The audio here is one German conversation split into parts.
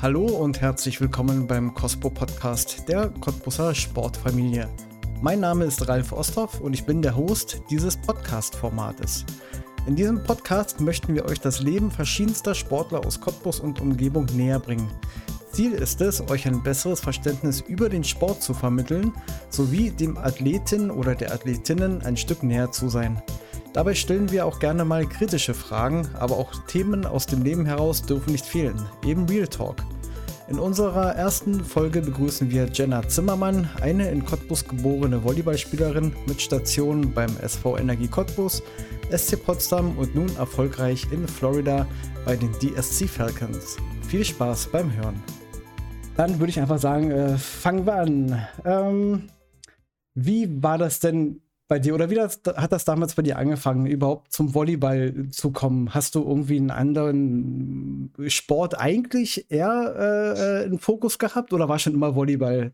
Hallo und herzlich willkommen beim Cospo Podcast der Cottbusser Sportfamilie. Mein Name ist Ralf Osthoff und ich bin der Host dieses Podcast-Formates. In diesem Podcast möchten wir euch das Leben verschiedenster Sportler aus Cottbus und Umgebung näher bringen. Ziel ist es, euch ein besseres Verständnis über den Sport zu vermitteln, sowie dem Athleten oder der Athletinnen ein Stück näher zu sein. Dabei stellen wir auch gerne mal kritische Fragen, aber auch Themen aus dem Leben heraus dürfen nicht fehlen, eben Real Talk. In unserer ersten Folge begrüßen wir Jenna Zimmermann, eine in Cottbus geborene Volleyballspielerin mit Stationen beim SV Energie Cottbus, SC Potsdam und nun erfolgreich in Florida bei den DSC Falcons. Viel Spaß beim Hören. Dann würde ich einfach sagen, äh, fangen wir an. Ähm, wie war das denn bei dir oder wie das, hat das damals bei dir angefangen, überhaupt zum Volleyball zu kommen? Hast du irgendwie einen anderen Sport eigentlich eher äh, einen Fokus gehabt oder war schon immer Volleyball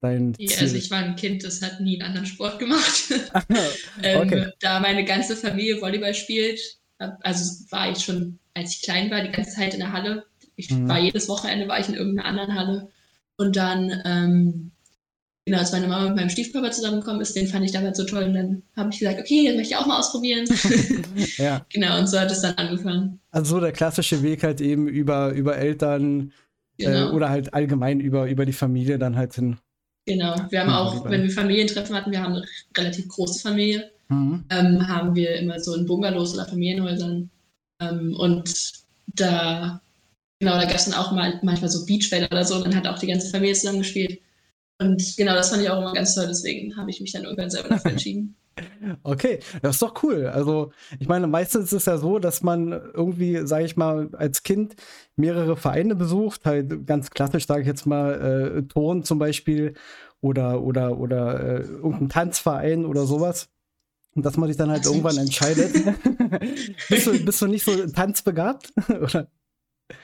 dein Ziel? Ja, also ich war ein Kind, das hat nie einen anderen Sport gemacht. ähm, okay. Da meine ganze Familie Volleyball spielt, also war ich schon, als ich klein war, die ganze Zeit in der Halle. Ich mhm. war jedes Wochenende war ich in irgendeiner anderen Halle. Und dann ähm, genau, als meine Mama mit meinem Stiefkörper zusammengekommen ist, den fand ich damals so toll. Und dann habe ich gesagt, okay, das möchte ich auch mal ausprobieren. ja. Genau, und so hat es dann angefangen. Also so der klassische Weg halt eben über, über Eltern äh, genau. äh, oder halt allgemein über, über die Familie dann halt hin. Genau, wir haben auch, wenn wir Familientreffen hatten, wir haben eine relativ große Familie, mhm. ähm, haben wir immer so in Bungalows oder Familienhäusern. Ähm, und da, genau, da gab es dann auch mal manchmal so Beachbälle oder so, dann hat auch die ganze Familie zusammengespielt. Und genau, das fand ich auch immer ganz toll, deswegen habe ich mich dann irgendwann selber dafür entschieden. Okay, das ist doch cool. Also, ich meine, meistens ist es ja so, dass man irgendwie, sage ich mal, als Kind mehrere Vereine besucht, halt ganz klassisch, sage ich jetzt mal, äh, Turn zum Beispiel oder, oder, oder äh, irgendein Tanzverein oder sowas. Und dass man sich dann halt irgendwann entscheidet. bist, du, bist du nicht so tanzbegabt? oder?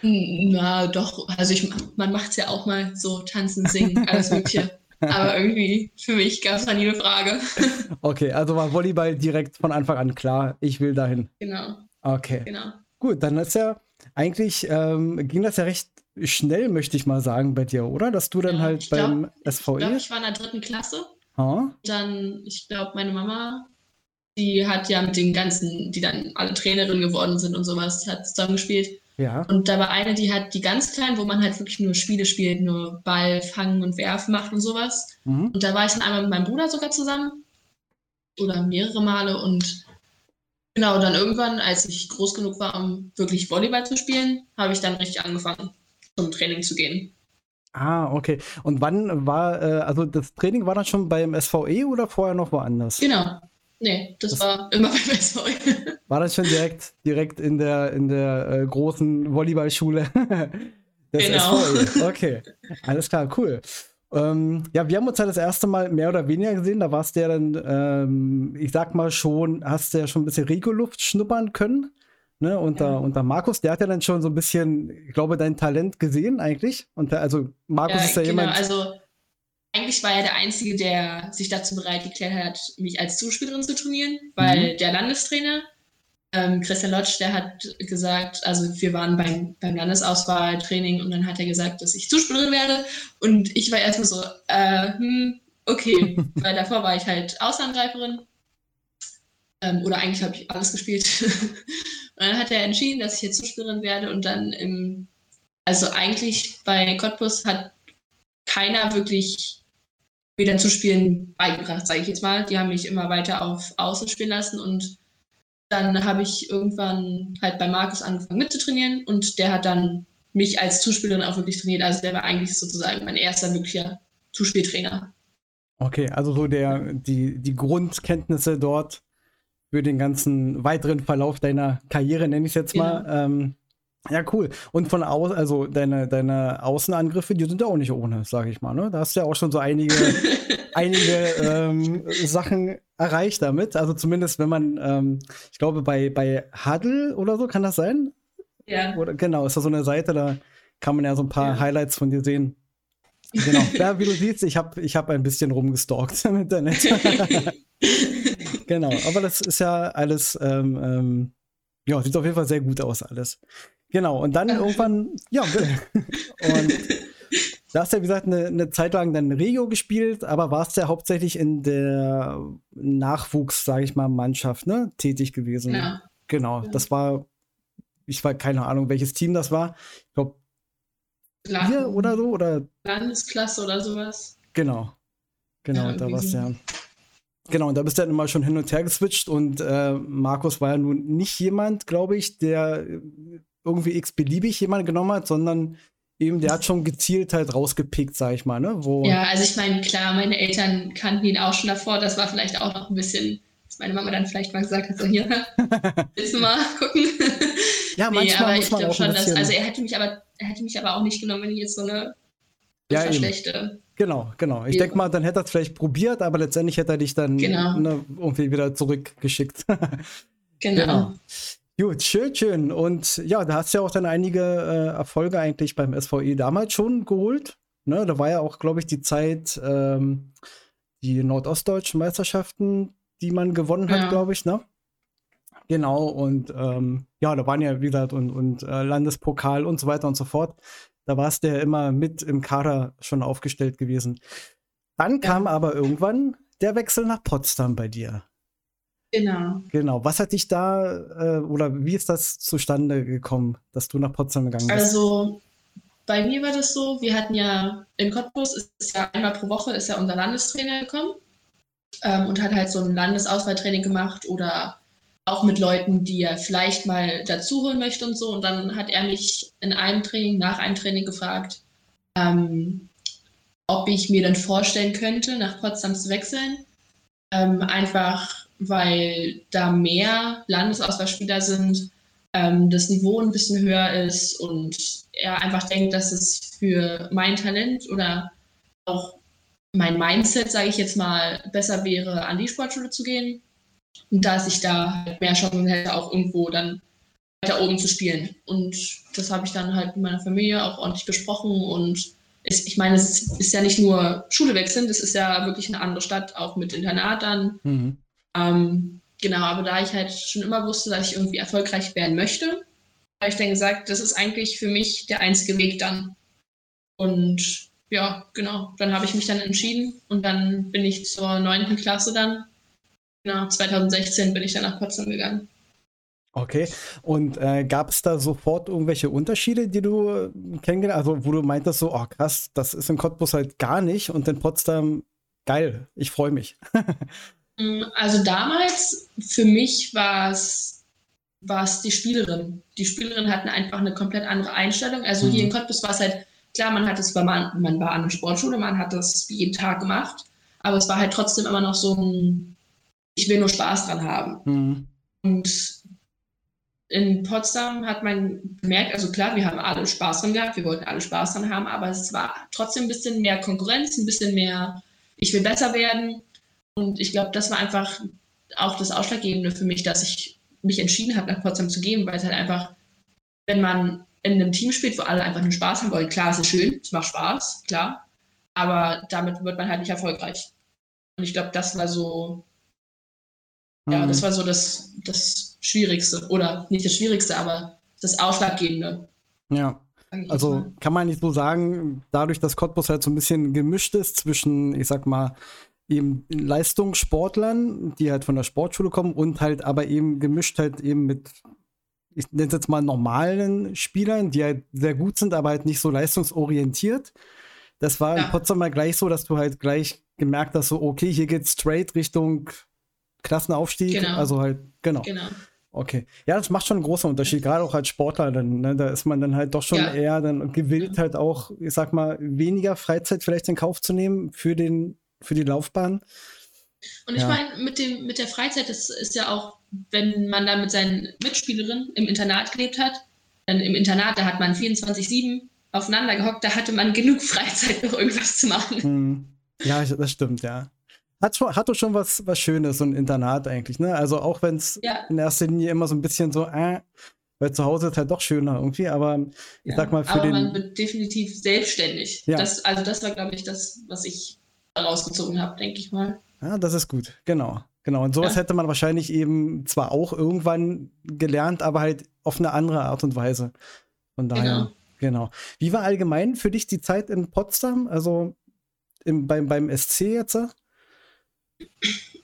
Na, doch. Also ich, man macht es ja auch mal so tanzen, singen, alles Mögliche. Aber irgendwie, für mich gab es da nie eine Frage. Okay, also war Volleyball direkt von Anfang an klar, ich will dahin. Genau. Okay. Genau. Gut, dann ist ja eigentlich, ähm, ging das ja recht schnell, möchte ich mal sagen, bei dir, oder? Dass du dann ja, halt beim glaub, SVE. Ich glaube, ich war in der dritten Klasse. Huh? Dann, ich glaube, meine Mama, die hat ja mit den ganzen, die dann alle Trainerinnen geworden sind und sowas, hat zusammengespielt. Ja. Und da war eine, die hat die ganz kleinen, wo man halt wirklich nur Spiele spielt, nur Ball fangen und werfen macht und sowas. Mhm. Und da war ich dann einmal mit meinem Bruder sogar zusammen. Oder mehrere Male. Und genau, dann irgendwann, als ich groß genug war, um wirklich Volleyball zu spielen, habe ich dann richtig angefangen, zum Training zu gehen. Ah, okay. Und wann war, äh, also das Training war dann schon beim SVE oder vorher noch woanders? Genau. Nee, das, das war immer beim SVE. War das schon direkt, direkt in der, in der äh, großen Volleyballschule? genau. SVE. Okay, alles klar, cool. Ähm, ja, wir haben uns ja das erste Mal mehr oder weniger gesehen. Da warst du ja dann, ähm, ich sag mal schon, hast du ja schon ein bisschen Regoluft schnuppern können. Ne, unter, ja. unter Markus, der hat ja dann schon so ein bisschen, ich glaube, dein Talent gesehen eigentlich. Und der, also Markus ja, ist ja genau, jemand. Also eigentlich war er der Einzige, der sich dazu bereit geklärt hat, mich als Zuspielerin zu trainieren, weil mhm. der Landestrainer, ähm, Christian Lodge, der hat gesagt, also wir waren beim, beim Landesauswahltraining und dann hat er gesagt, dass ich Zuspielerin werde und ich war erstmal so, äh, hm, okay, weil davor war ich halt Außenangreiferin ähm, oder eigentlich habe ich alles gespielt. und dann hat er entschieden, dass ich jetzt Zuspielerin werde und dann im, also eigentlich bei Cottbus hat keiner wirklich dann zu spielen beigebracht, sage ich jetzt mal. Die haben mich immer weiter auf Außen spielen lassen und dann habe ich irgendwann halt bei Markus angefangen mitzutrainieren und der hat dann mich als Zuspielerin auch wirklich trainiert. Also der war eigentlich sozusagen mein erster wirklicher Zuspieltrainer. Okay, also so der, die, die Grundkenntnisse dort für den ganzen weiteren Verlauf deiner Karriere, nenne ich es jetzt mal, genau. ähm, ja, cool. Und von außen, also deine, deine Außenangriffe, die sind ja auch nicht ohne, sage ich mal. Ne? Da hast du ja auch schon so einige, einige ähm, Sachen erreicht damit. Also zumindest, wenn man, ähm, ich glaube, bei, bei Huddle oder so, kann das sein? Ja. Oder, genau, ist da so eine Seite, da kann man ja so ein paar ja. Highlights von dir sehen. Genau. ja, wie du siehst, ich habe ich hab ein bisschen rumgestalkt im Internet. genau, aber das ist ja alles, ähm, ähm, ja, sieht auf jeden Fall sehr gut aus alles. Genau, und dann irgendwann, ja, und da hast du ja, wie gesagt, eine, eine Zeit lang dann Regio gespielt, aber warst ja hauptsächlich in der Nachwuchs, sage ich mal, Mannschaft, ne, tätig gewesen. Ja. Genau, ja. das war, ich war keine Ahnung, welches Team das war. Ich glaube, hier oder so, oder? Landesklasse oder sowas. Genau. Genau, ja, da warst du ja. Genau, und da bist du dann immer schon hin und her geswitcht und äh, Markus war ja nun nicht jemand, glaube ich, der irgendwie x-beliebig jemanden genommen hat, sondern eben, der hat schon gezielt halt rausgepickt, sag ich mal, ne? Wo ja, also ich meine, klar, meine Eltern kannten ihn auch schon davor, das war vielleicht auch noch ein bisschen, dass meine Mama dann vielleicht mal gesagt hat, so hier, willst du mal gucken? Ja, nee, manchmal aber muss man ich glaube schon, dass, also er hätte mich aber, er hätte mich aber auch nicht genommen, wenn ich jetzt so eine ja, schlechte. Genau, genau. Ich denke mal, dann hätte er es vielleicht probiert, aber letztendlich hätte er dich dann genau. ne, irgendwie wieder zurückgeschickt. genau. genau. Gut, schön, schön. Und ja, da hast du ja auch dann einige äh, Erfolge eigentlich beim SVE damals schon geholt. Ne, da war ja auch, glaube ich, die Zeit, ähm, die nordostdeutschen Meisterschaften, die man gewonnen hat, ja. glaube ich, ne? Genau, und ähm, ja, da waren ja, wie gesagt, und, und äh, Landespokal und so weiter und so fort. Da warst du ja immer mit im Kader schon aufgestellt gewesen. Dann ja. kam aber irgendwann der Wechsel nach Potsdam bei dir. Genau. Genau. Was hat dich da äh, oder wie ist das zustande gekommen, dass du nach Potsdam gegangen bist? Also bei mir war das so, wir hatten ja in Cottbus ist ja einmal pro Woche ist ja unser Landestrainer gekommen ähm, und hat halt so ein Landesauswahltraining gemacht oder auch mit Leuten, die er vielleicht mal dazuholen möchte und so. Und dann hat er mich in einem Training, nach einem Training gefragt, ähm, ob ich mir dann vorstellen könnte, nach Potsdam zu wechseln. Ähm, einfach weil da mehr Landesauswahlspieler sind, ähm, das Niveau ein bisschen höher ist und er einfach denkt, dass es für mein Talent oder auch mein Mindset, sage ich jetzt mal, besser wäre, an die Sportschule zu gehen. Und dass ich da halt mehr Chancen hätte, auch irgendwo dann weiter oben zu spielen. Und das habe ich dann halt mit meiner Familie auch ordentlich besprochen. Und ich meine, es ist ja nicht nur Schule wechseln, das ist ja wirklich eine andere Stadt, auch mit Internat dann. Mhm. Ähm, genau, aber da ich halt schon immer wusste, dass ich irgendwie erfolgreich werden möchte, habe ich dann gesagt, das ist eigentlich für mich der einzige Weg dann. Und ja, genau, dann habe ich mich dann entschieden und dann bin ich zur neunten Klasse dann. Genau, 2016 bin ich dann nach Potsdam gegangen. Okay, und äh, gab es da sofort irgendwelche Unterschiede, die du äh, kennengelernt hast? Also, wo du meintest, so, oh krass, das ist in Cottbus halt gar nicht und in Potsdam geil, ich freue mich. Mm, also damals, für mich war es war es die Spielerin. Die Spielerin hatten einfach eine komplett andere Einstellung. Also mhm. hier in mhm. Cottbus war es halt, klar, man hat es, man, man war an der Sportschule, man hat das jeden Tag gemacht, aber es war halt trotzdem immer noch so ein, ich will nur Spaß dran haben. Mhm. Und in Potsdam hat man gemerkt, also klar, wir haben alle Spaß dran gehabt, wir wollten alle Spaß dran haben, aber es war trotzdem ein bisschen mehr Konkurrenz, ein bisschen mehr, ich will besser werden. Und ich glaube, das war einfach auch das Ausschlaggebende für mich, dass ich mich entschieden habe, nach Potsdam zu gehen, weil es halt einfach, wenn man in einem Team spielt, wo alle einfach nur Spaß haben wollen, klar, es ist schön, es macht Spaß, klar, aber damit wird man halt nicht erfolgreich. Und ich glaube, das war so, mhm. ja, das war so das, das Schwierigste, oder nicht das Schwierigste, aber das Ausschlaggebende. Ja. Also kann man nicht so sagen, dadurch, dass Cottbus halt so ein bisschen gemischt ist zwischen, ich sag mal, eben Leistungssportlern, die halt von der Sportschule kommen und halt aber eben gemischt halt eben mit, ich nenne es jetzt mal normalen Spielern, die halt sehr gut sind, aber halt nicht so leistungsorientiert. Das war ja. in Potsdam mal gleich so, dass du halt gleich gemerkt hast, so, okay, hier geht's straight Richtung Klassenaufstieg. Genau. Also halt, genau. genau. Okay. Ja, das macht schon einen großen Unterschied, gerade auch als Sportler dann, ne? Da ist man dann halt doch schon ja. eher dann gewillt, halt auch, ich sag mal, weniger Freizeit vielleicht in Kauf zu nehmen für den für die Laufbahn. Und ich ja. meine, mit, mit der Freizeit, das ist ja auch, wenn man da mit seinen Mitspielerinnen im Internat gelebt hat, dann im Internat, da hat man 24-7 aufeinander gehockt, da hatte man genug Freizeit, noch irgendwas zu machen. Hm. Ja, das stimmt, ja. Hat, schon, hat doch schon was, was Schönes, so ein Internat eigentlich, ne? Also auch wenn es ja. in erster Linie immer so ein bisschen so, äh, weil zu Hause ist halt doch schöner irgendwie, aber ich ja, sag mal für aber den. Aber man wird definitiv selbstständig. Ja. Das, also das war, glaube ich, das, was ich rausgezogen habe, denke ich mal. Ja, das ist gut, genau. Genau, und sowas ja. hätte man wahrscheinlich eben zwar auch irgendwann gelernt, aber halt auf eine andere Art und Weise. Von daher, genau. genau. Wie war allgemein für dich die Zeit in Potsdam? Also im, beim, beim SC jetzt?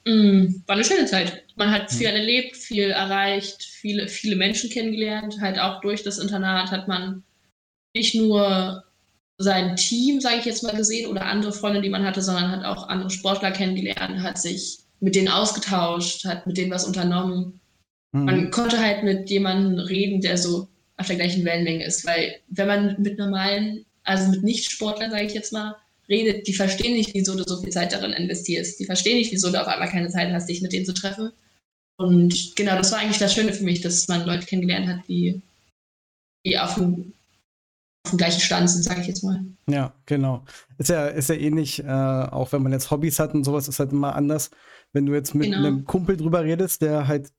Mm, war eine schöne Zeit. Man hat viel erlebt, viel erreicht, viele, viele Menschen kennengelernt. Halt auch durch das Internat hat man nicht nur sein Team, sage ich jetzt mal, gesehen oder andere Freunde, die man hatte, sondern hat auch andere Sportler kennengelernt, hat sich mit denen ausgetauscht, hat mit denen was unternommen. Mhm. Man konnte halt mit jemandem reden, der so auf der gleichen Wellenlänge ist, weil wenn man mit normalen, also mit Nicht-Sportlern, sage ich jetzt mal, redet, die verstehen nicht, wieso du so viel Zeit darin investierst. Die verstehen nicht, wieso du auf einmal keine Zeit hast, dich mit denen zu treffen. Und genau, das war eigentlich das Schöne für mich, dass man Leute kennengelernt hat, die, die auf auf dem gleichen Stand sind, sage ich jetzt mal. Ja, genau. Ist ja, ist ja ähnlich, äh, auch wenn man jetzt Hobbys hat und sowas, ist halt immer anders. Wenn du jetzt mit genau. einem Kumpel drüber redest, der halt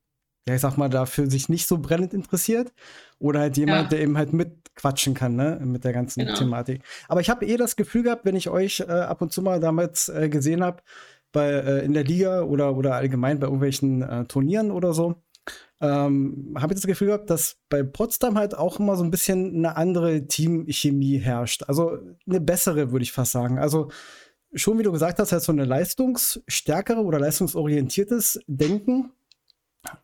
ja, ich sag mal, dafür sich nicht so brennend interessiert. Oder halt jemand, ja. der eben halt mitquatschen kann, ne, mit der ganzen genau. Thematik. Aber ich habe eh das Gefühl gehabt, wenn ich euch äh, ab und zu mal damals äh, gesehen habe, bei, äh, in der Liga oder, oder allgemein bei irgendwelchen äh, Turnieren oder so, ähm, habe ich das Gefühl gehabt, dass bei Potsdam halt auch immer so ein bisschen eine andere Teamchemie herrscht. Also eine bessere, würde ich fast sagen. Also schon, wie du gesagt hast, halt so eine leistungsstärkere oder leistungsorientiertes Denken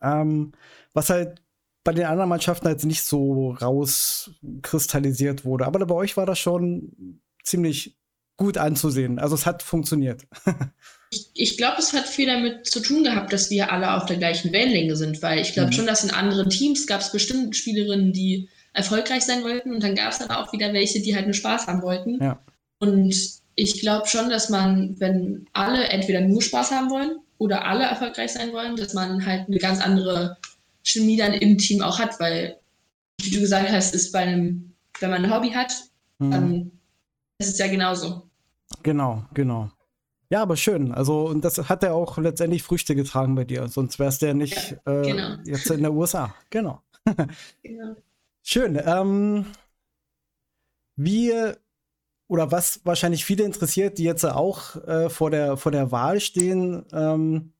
ähm, was halt bei den anderen Mannschaften halt nicht so rauskristallisiert wurde. Aber bei euch war das schon ziemlich gut anzusehen. Also es hat funktioniert. ich, ich glaube, es hat viel damit zu tun gehabt, dass wir alle auf der gleichen Wellenlänge sind, weil ich glaube mhm. schon, dass in anderen Teams gab es bestimmt Spielerinnen, die erfolgreich sein wollten und dann gab es aber auch wieder welche, die halt nur Spaß haben wollten. Ja. Und ich glaube schon, dass man, wenn alle entweder nur Spaß haben wollen oder alle erfolgreich sein wollen, dass man halt eine ganz andere Chemie dann im Team auch hat, weil, wie du gesagt hast, ist bei einem, wenn man ein Hobby hat, mhm. dann ist es ja genauso. Genau, genau. Ja, aber schön. Also, und das hat ja auch letztendlich Früchte getragen bei dir. Sonst wärst du ja nicht ja, genau. äh, jetzt in der USA. Genau. genau. Schön. Ähm, wie oder was wahrscheinlich viele interessiert, die jetzt auch äh, vor, der, vor der Wahl stehen, ähm,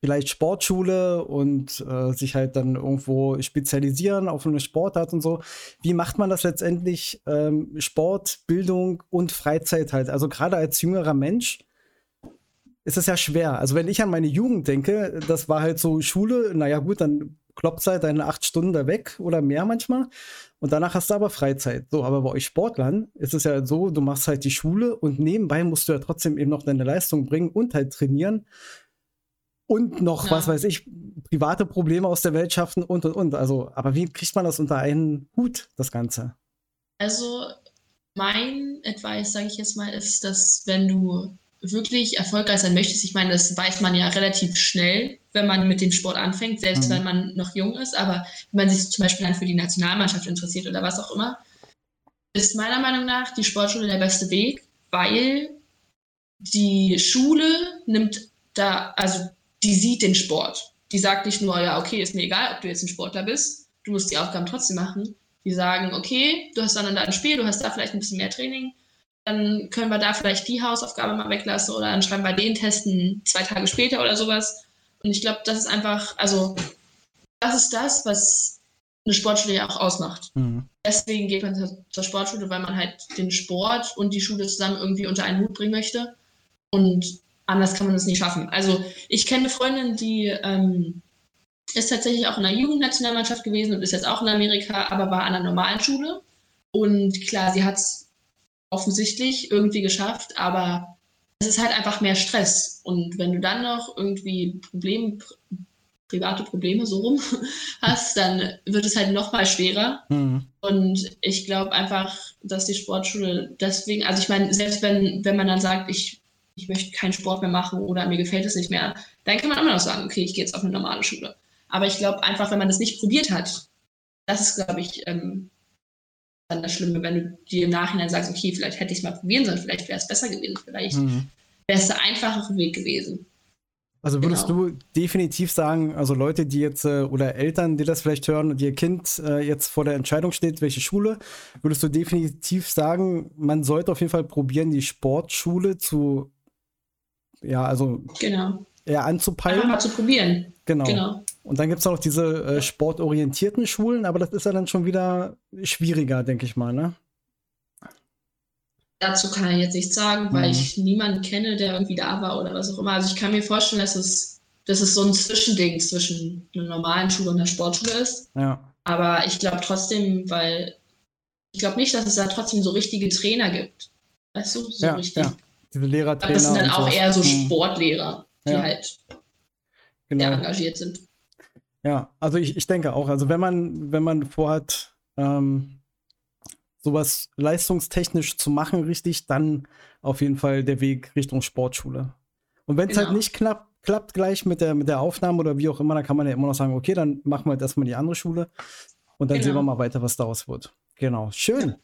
vielleicht Sportschule und äh, sich halt dann irgendwo spezialisieren auf eine Sportart und so. Wie macht man das letztendlich? Ähm, Sport, Bildung und Freizeit halt. Also gerade als jüngerer Mensch ist es ja schwer. Also wenn ich an meine Jugend denke, das war halt so Schule, naja gut, dann kloppt halt deine acht Stunden da weg oder mehr manchmal. Und danach hast du aber Freizeit. So, aber bei euch Sportlern ist es ja so, du machst halt die Schule und nebenbei musst du ja trotzdem eben noch deine Leistung bringen und halt trainieren. Und noch, ja. was weiß ich, private Probleme aus der Welt schaffen und und und. Also, aber wie kriegt man das unter einen Hut, das Ganze? Also, mein Advice, sage ich jetzt mal, ist, dass wenn du wirklich erfolgreich sein möchtest, ich meine, das weiß man ja relativ schnell, wenn man mit dem Sport anfängt, selbst mhm. wenn man noch jung ist, aber wenn man sich zum Beispiel dann für die Nationalmannschaft interessiert oder was auch immer, ist meiner Meinung nach die Sportschule der beste Weg, weil die Schule nimmt da, also die sieht den Sport. Die sagt nicht nur, ja, okay, ist mir egal, ob du jetzt ein Sportler bist, du musst die Aufgaben trotzdem machen. Die sagen, okay, du hast dann da ein Spiel, du hast da vielleicht ein bisschen mehr Training, dann können wir da vielleicht die Hausaufgabe mal weglassen oder dann schreiben wir den Testen zwei Tage später oder sowas. Und ich glaube, das ist einfach, also das ist das, was eine Sportschule ja auch ausmacht. Mhm. Deswegen geht man zur, Sportschule, weil man halt den Sport und die Schule zusammen irgendwie unter einen Hut bringen möchte. Und anders kann man das nicht schaffen. Also ich kenne eine Freundin, die ähm, ist tatsächlich auch in der Jugendnationalmannschaft gewesen und ist jetzt auch in Amerika, aber war an einer normalen Schule. Und klar, sie hat es offensichtlich irgendwie geschafft, aber es ist halt einfach mehr Stress. Und wenn du dann noch irgendwie Probleme, private Probleme so rum hast, dann wird es halt noch mal schwerer. Mhm. Und ich glaube einfach, dass die Sportschule deswegen, also ich meine, selbst wenn, wenn man dann sagt, ich, ich möchte keinen Sport mehr machen oder mir gefällt es nicht mehr, dann kann man immer noch sagen, okay, ich gehe jetzt auf eine normale Schule. Aber ich glaube einfach, wenn man das nicht probiert hat, das ist, glaube ich, ähm, dann das Schlimme, wenn du dir im Nachhinein sagst, okay, vielleicht hätte ich es mal probieren sollen, vielleicht wäre es besser gewesen, vielleicht mhm. wäre es der einfachere Weg gewesen. Also würdest genau. du definitiv sagen, also Leute, die jetzt äh, oder Eltern, die das vielleicht hören und ihr Kind äh, jetzt vor der Entscheidung steht, welche Schule, würdest du definitiv sagen, man sollte auf jeden Fall probieren, die Sportschule zu, ja, also genau. eher anzupeilen. Einfach mal zu probieren. Genau. genau. Und dann gibt es noch diese äh, sportorientierten Schulen, aber das ist ja dann schon wieder schwieriger, denke ich mal, ne? Dazu kann ich jetzt nichts sagen, weil mhm. ich niemanden kenne, der irgendwie da war oder was auch immer. Also ich kann mir vorstellen, dass es, dass es so ein Zwischending zwischen einer normalen Schule und einer Sportschule ist. Ja. Aber ich glaube trotzdem, weil ich glaube nicht, dass es da trotzdem so richtige Trainer gibt. Weißt du, so ja, richtig. Ja. Diese Lehrertrainer. Das sind dann auch so. eher so mhm. Sportlehrer, die ja. halt genau. sehr engagiert sind. Ja, also ich, ich denke auch, also wenn man, wenn man vorhat, ähm, sowas leistungstechnisch zu machen, richtig, dann auf jeden Fall der Weg Richtung Sportschule. Und wenn es halt genau. halt nicht knapp, klappt gleich mit der, mit der Aufnahme oder wie auch immer, dann kann man ja immer noch sagen, okay, dann machen wir halt erstmal die andere Schule und dann genau. sehen wir mal weiter, was daraus wird. Genau, schön.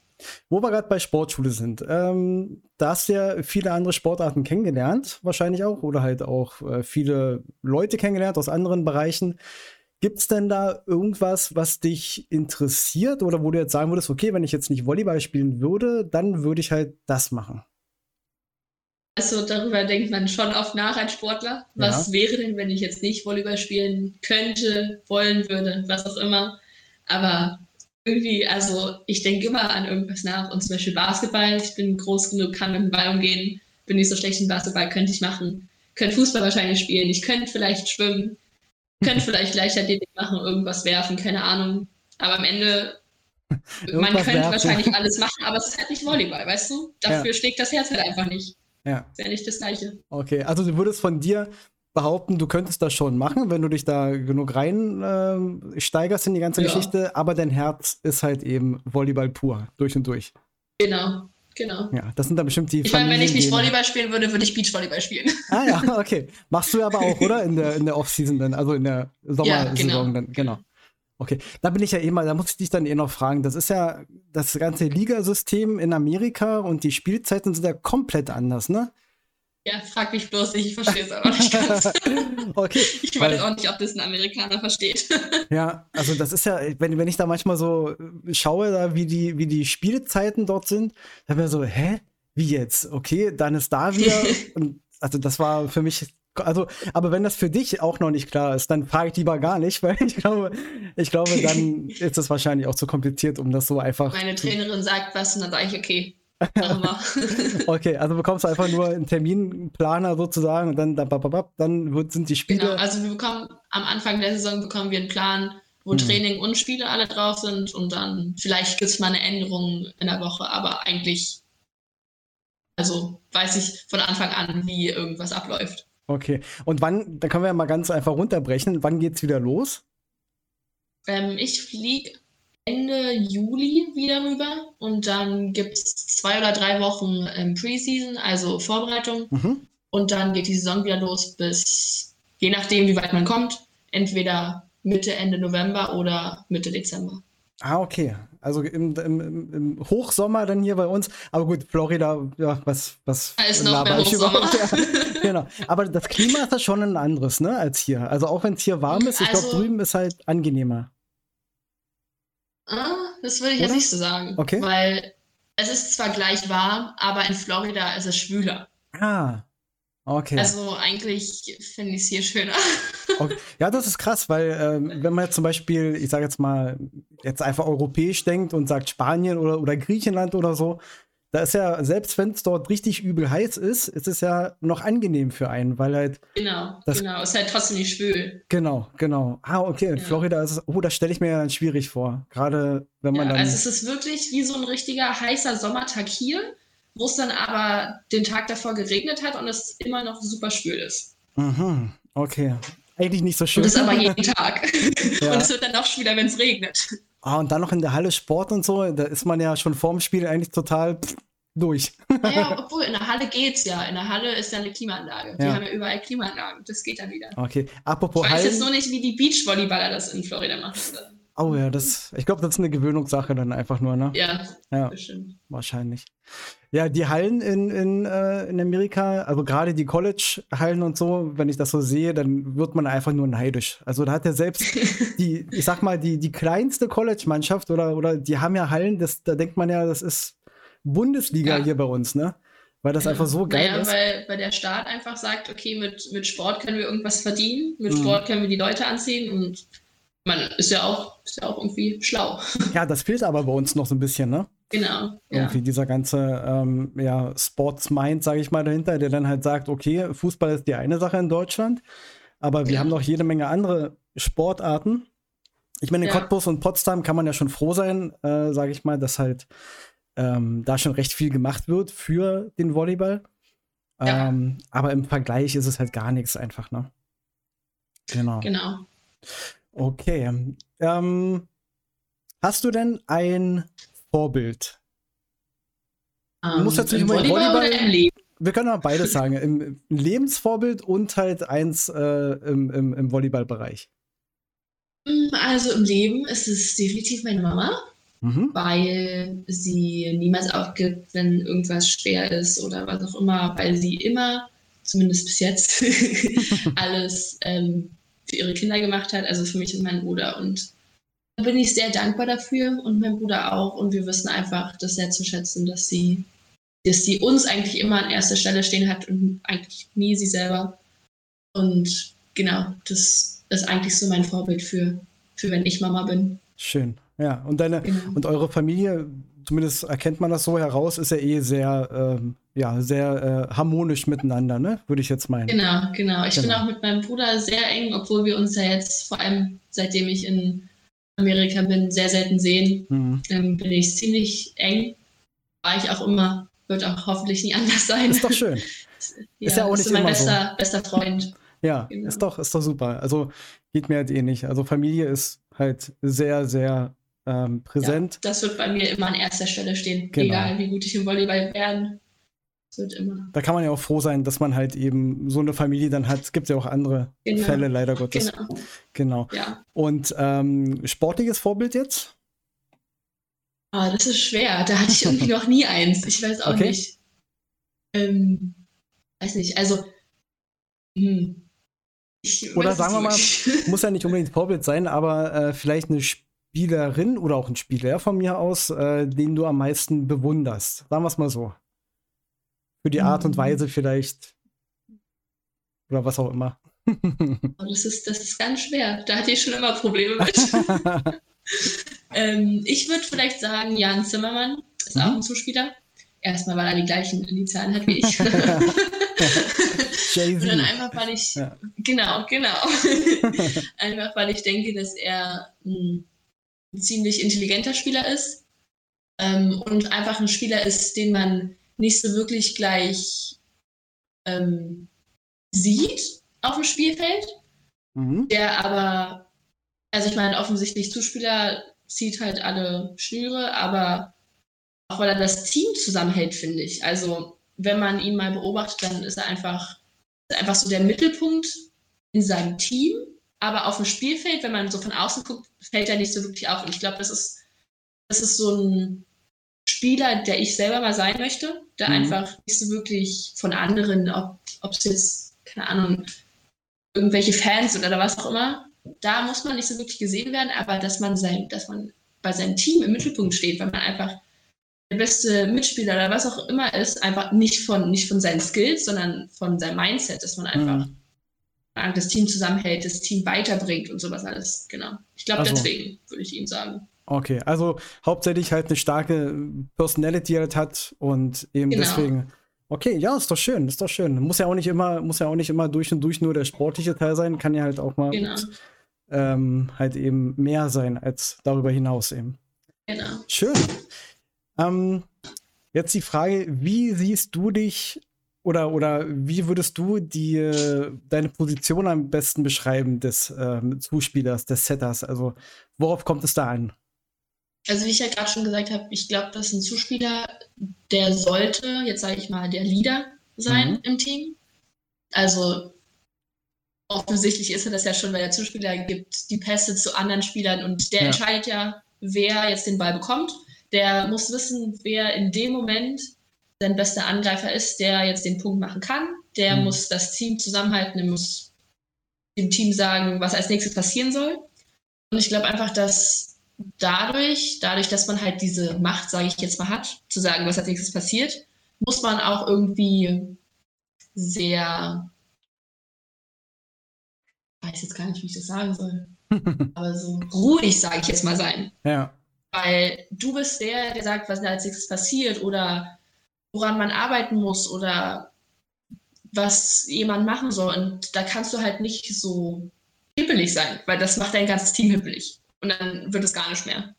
Wo wir gerade bei Sportschule sind, ähm, da hast du ja viele andere Sportarten kennengelernt, wahrscheinlich auch, oder halt auch äh, viele Leute kennengelernt aus anderen Bereichen. Gibt es denn da irgendwas, was dich interessiert oder wo du jetzt sagen würdest, okay, wenn ich jetzt nicht Volleyball spielen würde, dann würde ich halt das machen? Also darüber denkt man schon oft nach als Sportler. Was ja. wäre denn, wenn ich jetzt nicht Volleyball spielen könnte, wollen würde, was auch immer. Aber irgendwie, also ich denke immer an irgendwas nach und zum Beispiel Basketball. Ich bin groß genug, kann mit dem Ball umgehen, bin nicht so schlecht in Basketball, könnte ich machen. Könnte Fußball wahrscheinlich spielen, ich könnte vielleicht schwimmen könnte vielleicht Leichtathletik machen, irgendwas werfen, keine Ahnung. Aber am Ende, man könnte werfen. wahrscheinlich alles machen, aber es ist halt nicht Volleyball, weißt du? Dafür ja. schlägt das Herz halt einfach nicht. Ja. Ist ja nicht das Gleiche. Okay, also du würdest von dir behaupten, du könntest das schon machen, wenn du dich da genug rein äh, steigerst in die ganze ja. Geschichte, aber dein Herz ist halt eben Volleyball pur, durch und durch. Genau. Genau. Ja, das sind dann bestimmt die. Ich meine, wenn ich nicht Volleyball spielen würde, würde ich Beachvolleyball spielen. Ah ja, okay. Machst du aber auch, oder? In der, in der Off-Season dann, also in der Sommersaison ja, genau. dann, genau. Okay, da bin ich ja eh mal, da muss ich dich dann eh noch fragen. Das ist ja das ganze Ligasystem in Amerika und die Spielzeiten sind ja komplett anders, ne? Ja, frag mich bloß nicht, ich verstehe es auch nicht ganz. okay. Ich weiß auch nicht, ob das ein Amerikaner versteht. ja, also das ist ja, wenn, wenn ich da manchmal so äh, schaue, da, wie, die, wie die Spielzeiten dort sind, dann ich so, hä? Wie jetzt? Okay, dann ist da wieder. und, also das war für mich also, aber wenn das für dich auch noch nicht klar ist, dann frage ich lieber gar nicht, weil ich glaube, ich glaube, dann ist es wahrscheinlich auch zu kompliziert, um das so einfach. Meine Trainerin sagt was und dann sage ich, okay, okay, also bekommst du einfach nur einen Terminplaner sozusagen und dann, dann sind die Spiele. Genau, also wir bekommen am Anfang der Saison bekommen wir einen Plan, wo hm. Training und Spiele alle drauf sind und dann vielleicht gibt es mal eine Änderung in der Woche, aber eigentlich, also weiß ich von Anfang an, wie irgendwas abläuft. Okay, und wann, da können wir ja mal ganz einfach runterbrechen, wann geht es wieder los? Ähm, ich fliege Ende Juli wieder rüber und dann gibt es zwei oder drei Wochen ähm, Preseason, also Vorbereitung. Mhm. Und dann geht die Saison wieder los bis, je nachdem, wie weit man kommt, entweder Mitte, Ende November oder Mitte Dezember. Ah, okay. Also im, im, im, Hochsommer dann hier bei uns. Aber gut, Florida, ja, was, was ist noch mehr Hochsommer. Ja, genau. Aber das Klima ist da schon ein anderes, ne, als hier. Also auch wenn es hier warm ist, ich also, glaube, drüben ist halt angenehmer. Ah, das würde ich Oder? jetzt nicht so sagen. Okay. Weil es ist zwar gleich warm, aber in Florida ist es schwüler. Ah. Okay. Also eigentlich finde ich es hier schöner. Okay. Ja, das ist krass, weil ähm, wenn man jetzt zum Beispiel, ich sage jetzt mal, jetzt einfach europäisch denkt und sagt Spanien oder, oder Griechenland oder so, da ist ja, selbst wenn es dort richtig übel heiß ist, ist es ja noch angenehm für einen, weil halt. Genau, genau, ist halt trotzdem nicht schwül. Genau, genau. Ah, okay, in ja. Florida ist es, oh, das stelle ich mir ja dann schwierig vor. Gerade wenn man ja, dann. Also es ist wirklich wie so ein richtiger heißer Sommertag hier, wo es dann aber den Tag davor geregnet hat und es immer noch super schwül ist. Mhm, okay. Eigentlich nicht so schön. Und das aber jeden Tag. ja. Und es wird dann noch schwüler, wenn es regnet. Ah, und dann noch in der Halle Sport und so, da ist man ja schon vorm Spiel eigentlich total durch. Naja, obwohl in der Halle geht's ja. In der Halle ist ja eine Klimaanlage. Die haben ja überall Klimaanlagen. Das geht dann wieder. Okay, apropos Ich weiß Hallen, jetzt nur nicht, wie die Beachvolleyballer das in Florida machen. Oh ja, das, ich glaube, das ist eine Gewöhnungssache dann einfach nur, ne? Ja, ja bestimmt. Wahrscheinlich. Ja, die Hallen in, in, äh, in Amerika, also gerade die College-Hallen und so, wenn ich das so sehe, dann wird man einfach nur neidisch. Also da hat ja selbst die, ich sag mal, die, die kleinste College-Mannschaft oder, oder die haben ja Hallen, das, da denkt man ja, das ist Bundesliga ja. hier bei uns, ne? Weil das einfach so geil naja, ist. Weil, weil der Staat einfach sagt, okay, mit, mit Sport können wir irgendwas verdienen, mit mhm. Sport können wir die Leute anziehen und man ist ja auch, ist ja auch irgendwie schlau. Ja, das fehlt aber bei uns noch so ein bisschen, ne? Genau. Irgendwie ja. dieser ganze ähm, ja, Sports-Mind, sage ich mal, dahinter, der dann halt sagt, okay, Fußball ist die eine Sache in Deutschland, aber wir ja. haben noch jede Menge andere Sportarten. Ich meine, in ja. Cottbus und Potsdam kann man ja schon froh sein, äh, sage ich mal, dass halt ähm, da schon recht viel gemacht wird für den Volleyball. Ähm, aber im Vergleich ist es halt gar nichts einfach, ne? Genau. Genau. Okay. Ähm, hast du denn ein Vorbild? Um, muss jetzt nicht im Volleyball, Volleyball oder im Leben? Wir können auch beides sagen. Im Lebensvorbild und halt eins äh, im, im, im Volleyballbereich. Mm, also im Leben ist es definitiv meine Mama, mhm. weil sie niemals aufgibt, wenn irgendwas schwer ist oder was auch immer, weil sie immer, zumindest bis jetzt, alles ähm, für ihre Kinder gemacht hat, also für mich und meinen Bruder. Und bin ich sehr dankbar dafür und mein Bruder auch. Und wir wissen einfach das sehr zu schätzen, dass sie, dass sie uns eigentlich immer an erster Stelle stehen hat und eigentlich nie sie selber. Und genau, das ist eigentlich so mein Vorbild für, für wenn ich Mama bin. Schön. Ja, und deine genau. und eure Familie, zumindest erkennt man das so heraus, ist ja eh sehr, ähm, ja, sehr äh, harmonisch miteinander, ne? Würde ich jetzt meinen. Genau, genau. Ich genau. bin auch mit meinem Bruder sehr eng, obwohl wir uns ja jetzt, vor allem seitdem ich in Amerika bin, sehr selten sehen. Mhm. Ähm, bin ich ziemlich eng. War ich auch immer, wird auch hoffentlich nie anders sein. Ist doch schön. ja, ist ja auch nicht mein immer bester, so. bester Freund. Ja, genau. ist doch, ist doch super. Also geht mir halt eh nicht. Also Familie ist halt sehr, sehr ähm, präsent. Ja, das wird bei mir immer an erster Stelle stehen, genau. egal wie gut ich im Volleyball werde. Wird immer. Da kann man ja auch froh sein, dass man halt eben so eine Familie dann hat. Es gibt ja auch andere genau. Fälle, leider Gottes. Genau. genau. Ja. Und ähm, sportliches Vorbild jetzt? Ah, das ist schwer. Da hatte ich irgendwie noch nie eins. Ich weiß auch okay. nicht. Ähm, weiß nicht. Also, hm. Oder sagen wir mal, muss ja nicht unbedingt Vorbild sein, aber äh, vielleicht eine Sp Spielerin oder auch ein Spieler von mir aus, äh, den du am meisten bewunderst? Sagen wir es mal so. Für die Art und mhm. Weise vielleicht. Oder was auch immer. das, ist, das ist ganz schwer. Da hatte ich schon immer Probleme mit. ähm, ich würde vielleicht sagen, Jan Zimmermann ist mhm. auch ein Zuspieler. Erstmal, weil er die gleichen Initialen hat wie ich. Und dann einfach, weil ich, ja. genau, genau. einfach, weil ich denke, dass er ein ziemlich intelligenter Spieler ist ähm, und einfach ein Spieler ist, den man nicht so wirklich gleich ähm, sieht auf dem Spielfeld, mhm. der aber, also ich meine, offensichtlich Zuspieler zieht halt alle Schnüre, aber auch weil er das Team zusammenhält, finde ich. Also wenn man ihn mal beobachtet, dann ist er einfach, ist einfach so der Mittelpunkt in seinem Team aber auf dem Spielfeld, wenn man so von außen guckt, fällt er nicht so wirklich auf. Und ich glaube, das ist, das ist so ein Spieler, der ich selber mal sein möchte, der mhm. einfach nicht so wirklich von anderen, ob es jetzt, keine Ahnung, irgendwelche Fans sind oder was auch immer, da muss man nicht so wirklich gesehen werden, aber dass man sein, dass man bei seinem Team im Mittelpunkt steht, weil man einfach der beste Mitspieler oder was auch immer ist, einfach nicht von, nicht von seinen Skills, sondern von seinem Mindset, dass man einfach mhm das Team zusammenhält, das Team weiterbringt und sowas alles. Genau. Ich glaube, also, deswegen würde ich ihm sagen. Okay, also hauptsächlich halt eine starke Personality halt hat und eben genau. deswegen. Okay, ja, ist doch schön, ist doch schön. Muss ja auch nicht immer, muss ja auch nicht immer durch und durch nur der sportliche Teil sein, kann ja halt auch mal genau. ähm, halt eben mehr sein als darüber hinaus eben. Genau. Schön. Ähm, jetzt die Frage, wie siehst du dich oder, oder wie würdest du die, deine Position am besten beschreiben des ähm, Zuspielers, des Setters? Also worauf kommt es da an? Also wie ich ja gerade schon gesagt habe, ich glaube, dass ein Zuspieler, der sollte, jetzt sage ich mal, der Leader sein mhm. im Team. Also offensichtlich ist er das ja schon, weil der Zuspieler gibt die Pässe zu anderen Spielern und der ja. entscheidet ja, wer jetzt den Ball bekommt. Der muss wissen, wer in dem Moment sein bester Angreifer ist, der jetzt den Punkt machen kann. Der mhm. muss das Team zusammenhalten, der muss dem Team sagen, was als nächstes passieren soll. Und ich glaube einfach, dass dadurch, dadurch, dass man halt diese Macht, sage ich jetzt mal, hat, zu sagen, was als nächstes passiert, muss man auch irgendwie sehr, ich weiß jetzt gar nicht, wie ich das sagen soll, aber so ruhig, sage ich jetzt mal, sein. Ja. Weil du bist der, der sagt, was als nächstes passiert oder woran man arbeiten muss oder was jemand machen soll. Und da kannst du halt nicht so hippelig sein, weil das macht dein ganzes Team hippelig. Und dann wird es gar nicht mehr.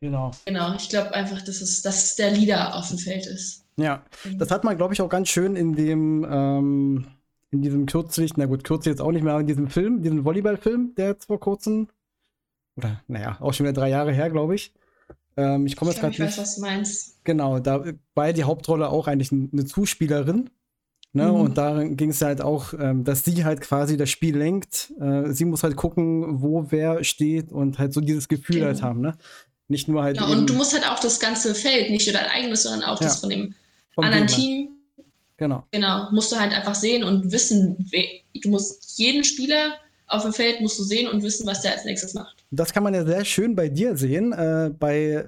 Genau. Genau, ich glaube einfach, dass es, dass es der Leader auf dem Feld ist. Ja, das hat man, glaube ich, auch ganz schön in dem, ähm, in diesem kürzlich, na gut, kürzlich jetzt auch nicht mehr, aber in diesem Film, diesem Volleyballfilm, der jetzt vor kurzem, oder naja, auch schon wieder drei Jahre her, glaube ich. Ähm, ich komme jetzt gerade. Ich weiß, was du meinst. Genau, da war ja die Hauptrolle auch eigentlich eine Zuspielerin. Ne? Mhm. Und da ging es halt auch, ähm, dass sie halt quasi das Spiel lenkt. Äh, sie muss halt gucken, wo wer steht und halt so dieses Gefühl genau. halt haben. Ne? Nicht nur halt. Ja, und du musst halt auch das ganze Feld, nicht nur dein eigenes, sondern auch ja. das von dem Vom anderen Gegner. Team. Genau. Genau, musst du halt einfach sehen und wissen, du musst jeden Spieler auf dem Feld musst du sehen und wissen, was der als nächstes macht. Das kann man ja sehr schön bei dir sehen. Äh, bei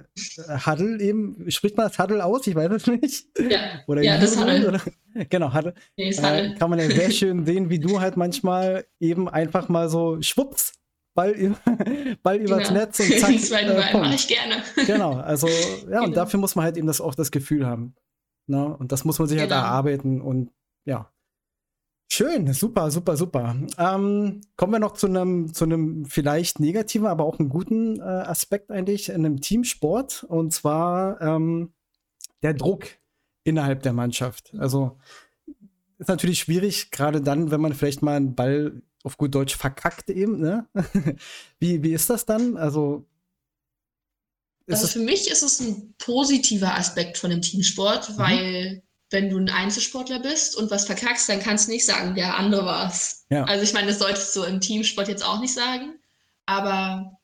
Huddle eben, spricht man das Huddle aus? Ich weiß es nicht. Ja, oder ja das Huddle. Oder? Genau, Huddle. Nee, ist Huddle. Äh, kann man ja sehr schön sehen, wie du halt manchmal eben einfach mal so schwupps Ball, Ball übers genau. Netz und zack. Zweiten äh, Ball mache ich gerne. genau, also ja, genau. und dafür muss man halt eben das auch das Gefühl haben. Ne? Und das muss man sich halt genau. halt erarbeiten und ja. Schön, super, super, super. Ähm, kommen wir noch zu einem, zu einem vielleicht negativen, aber auch einen guten äh, Aspekt eigentlich in einem Teamsport und zwar ähm, der Druck innerhalb der Mannschaft. Also ist natürlich schwierig, gerade dann, wenn man vielleicht mal einen Ball auf gut Deutsch verkackt eben, ne? wie, wie ist das dann? Also, also für mich ist es ein positiver Aspekt von dem Teamsport, mhm. weil wenn du ein Einzelsportler bist und was verkackst, dann kannst du nicht sagen, der andere war es. Ja. Also ich meine, das solltest du im Teamsport jetzt auch nicht sagen, aber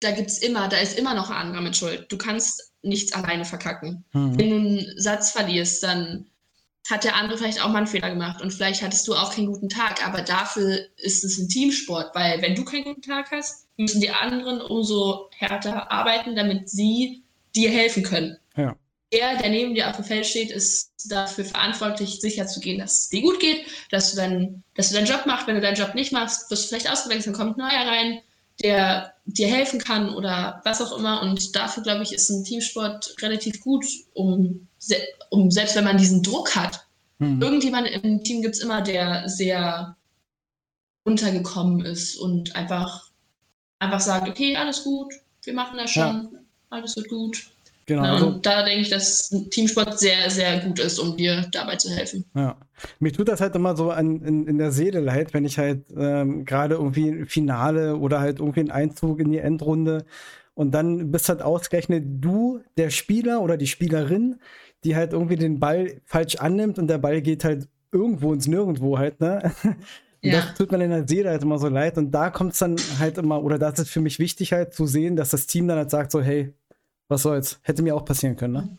da gibt es immer, da ist immer noch ein anderer mit Schuld. Du kannst nichts alleine verkacken. Mhm. Wenn du einen Satz verlierst, dann hat der andere vielleicht auch mal einen Fehler gemacht und vielleicht hattest du auch keinen guten Tag, aber dafür ist es ein Teamsport, weil wenn du keinen guten Tag hast, müssen die anderen umso härter arbeiten, damit sie dir helfen können. Ja. Der, der neben dir auf dem Feld steht, ist dafür verantwortlich, sicherzugehen, dass es dir gut geht, dass du, dann, dass du deinen Job machst. Wenn du deinen Job nicht machst, wirst du vielleicht ausgewechselt, dann kommt ein neuer rein, der dir helfen kann oder was auch immer. Und dafür, glaube ich, ist ein Teamsport relativ gut, um um selbst wenn man diesen Druck hat, mhm. irgendjemand im Team gibt es immer, der sehr untergekommen ist und einfach, einfach sagt, okay, alles gut, wir machen das schon, ja. alles wird gut. Genau. Ja, also, und da denke ich, dass Teamsport sehr, sehr gut ist, um dir dabei zu helfen. Ja. Mich tut das halt immer so an, in, in der Seele leid, wenn ich halt ähm, gerade irgendwie ein Finale oder halt irgendwie einen Einzug in die Endrunde und dann bist halt ausgerechnet du, der Spieler oder die Spielerin, die halt irgendwie den Ball falsch annimmt und der Ball geht halt irgendwo ins Nirgendwo halt, ne? Ja. Das tut mir in der Seele halt immer so leid. Und da kommt es dann halt immer, oder das ist für mich wichtig halt zu sehen, dass das Team dann halt sagt so, hey, was soll's? Hätte mir auch passieren können, ne?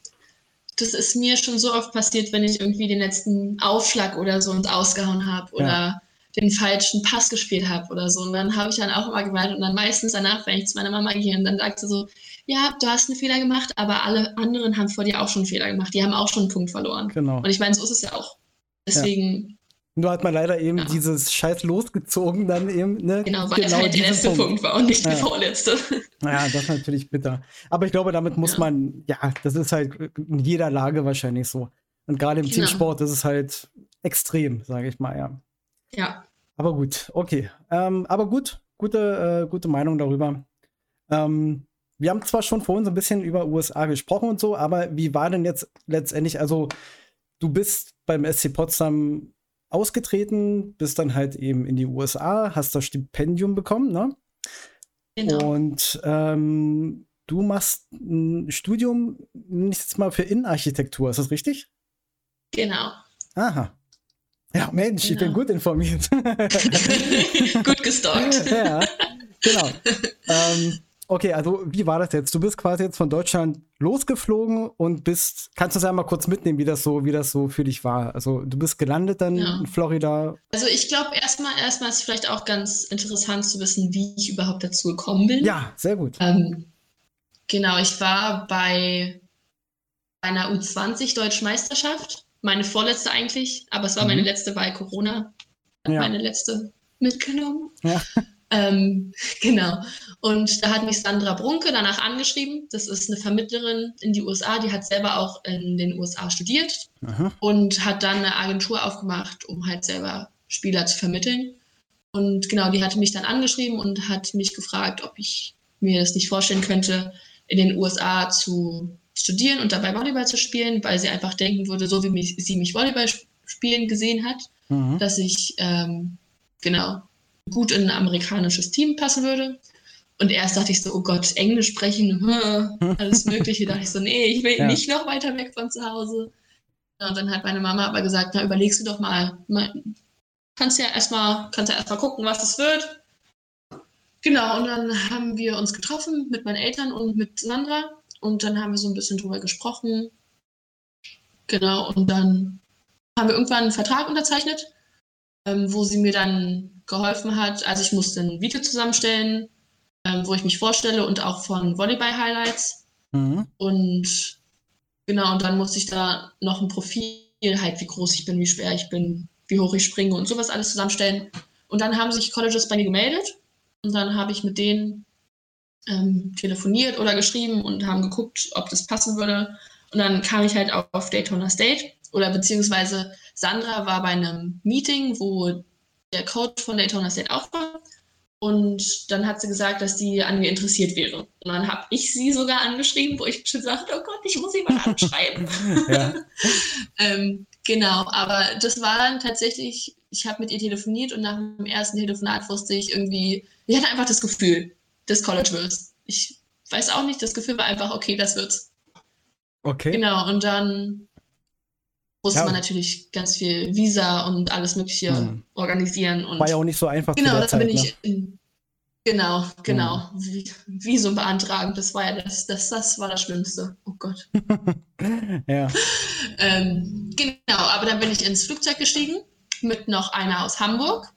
Das ist mir schon so oft passiert, wenn ich irgendwie den letzten Aufschlag oder so ins Ausgehauen habe oder ja. den falschen Pass gespielt habe oder so. Und dann habe ich dann auch immer gemeint und dann meistens danach, wenn ich zu meiner Mama gehe und dann sagt sie so, ja, du hast einen Fehler gemacht, aber alle anderen haben vor dir auch schon einen Fehler gemacht. Die haben auch schon einen Punkt verloren. Genau. Und ich meine, so ist es ja auch. Deswegen. Ja. Nur hat man leider eben ja. dieses Scheiß losgezogen, dann eben, ne? Genau, weil genau halt der letzte Punkt. Punkt. war und nicht ja. der vorletzte. Ja, das ist natürlich bitter. Aber ich glaube, damit muss ja. man, ja, das ist halt in jeder Lage wahrscheinlich so. Und gerade im genau. Teamsport ist es halt extrem, sage ich mal, ja. Ja. Aber gut, okay. Ähm, aber gut, gute, äh, gute Meinung darüber. Ähm, wir haben zwar schon vorhin so ein bisschen über USA gesprochen und so, aber wie war denn jetzt letztendlich, also du bist beim SC Potsdam ausgetreten, bist dann halt eben in die USA, hast das Stipendium bekommen, ne? Genau. Und ähm, du machst ein Studium nächstes Mal für Innenarchitektur, ist das richtig? Genau. Aha. Ja, Mensch, genau. ich bin genau. gut informiert. gut gestalkt. ja, genau. ähm, Okay, also wie war das jetzt? Du bist quasi jetzt von Deutschland losgeflogen und bist, kannst du uns einmal kurz mitnehmen, wie das so, wie das so für dich war? Also du bist gelandet dann ja. in Florida. Also ich glaube erstmal, erstmal ist es vielleicht auch ganz interessant zu wissen, wie ich überhaupt dazu gekommen bin. Ja, sehr gut. Ähm, genau, ich war bei einer U20 Deutschen Meisterschaft. Meine vorletzte eigentlich, aber es war mhm. meine letzte, weil Corona ja. meine letzte mitgenommen. Ja. Ähm, genau. Und da hat mich Sandra Brunke danach angeschrieben. Das ist eine Vermittlerin in die USA, die hat selber auch in den USA studiert Aha. und hat dann eine Agentur aufgemacht, um halt selber Spieler zu vermitteln. Und genau, die hatte mich dann angeschrieben und hat mich gefragt, ob ich mir das nicht vorstellen könnte, in den USA zu studieren und dabei Volleyball zu spielen, weil sie einfach denken würde, so wie mich, sie mich Volleyball spielen gesehen hat, mhm. dass ich ähm, genau gut in ein amerikanisches Team passen würde. Und erst dachte ich so, oh Gott, Englisch sprechen, alles Mögliche. dachte ich so, nee, ich will ja. nicht noch weiter weg von zu Hause. Und dann hat meine Mama aber gesagt, na, überlegst du doch mal, kannst ja erstmal, kannst ja erstmal gucken, was es wird. Genau, und dann haben wir uns getroffen mit meinen Eltern und mit Sandra. Und dann haben wir so ein bisschen drüber gesprochen. Genau, und dann haben wir irgendwann einen Vertrag unterzeichnet, ähm, wo sie mir dann geholfen hat. Also ich musste ein Video zusammenstellen, ähm, wo ich mich vorstelle und auch von Volleyball-Highlights. Mhm. Und genau, und dann musste ich da noch ein Profil, halt wie groß ich bin, wie schwer ich bin, wie hoch ich springe und sowas alles zusammenstellen. Und dann haben sich Colleges bei mir gemeldet und dann habe ich mit denen ähm, telefoniert oder geschrieben und haben geguckt, ob das passen würde. Und dann kam ich halt auf Daytona State oder beziehungsweise Sandra war bei einem Meeting, wo der Coach von Daytona State auch war. Und dann hat sie gesagt, dass sie an mir interessiert wäre. Und dann habe ich sie sogar angeschrieben, wo ich schon sagte, oh Gott, ich muss sie mal anschreiben. ähm, genau, aber das war dann tatsächlich, ich habe mit ihr telefoniert und nach dem ersten Telefonat wusste ich irgendwie, ich hatte einfach das Gefühl, des College wird's. Ich weiß auch nicht, das Gefühl war einfach, okay, das wird's. Okay. Genau, und dann musste ja. man natürlich ganz viel Visa und alles Mögliche hm. organisieren. Und War ja auch nicht so einfach. Genau, da bin ich. In, genau, genau. Hm. Visum beantragen, das war ja das, das, das war das Schlimmste. Oh Gott. ja. Ähm, genau, aber dann bin ich ins Flugzeug gestiegen mit noch einer aus Hamburg.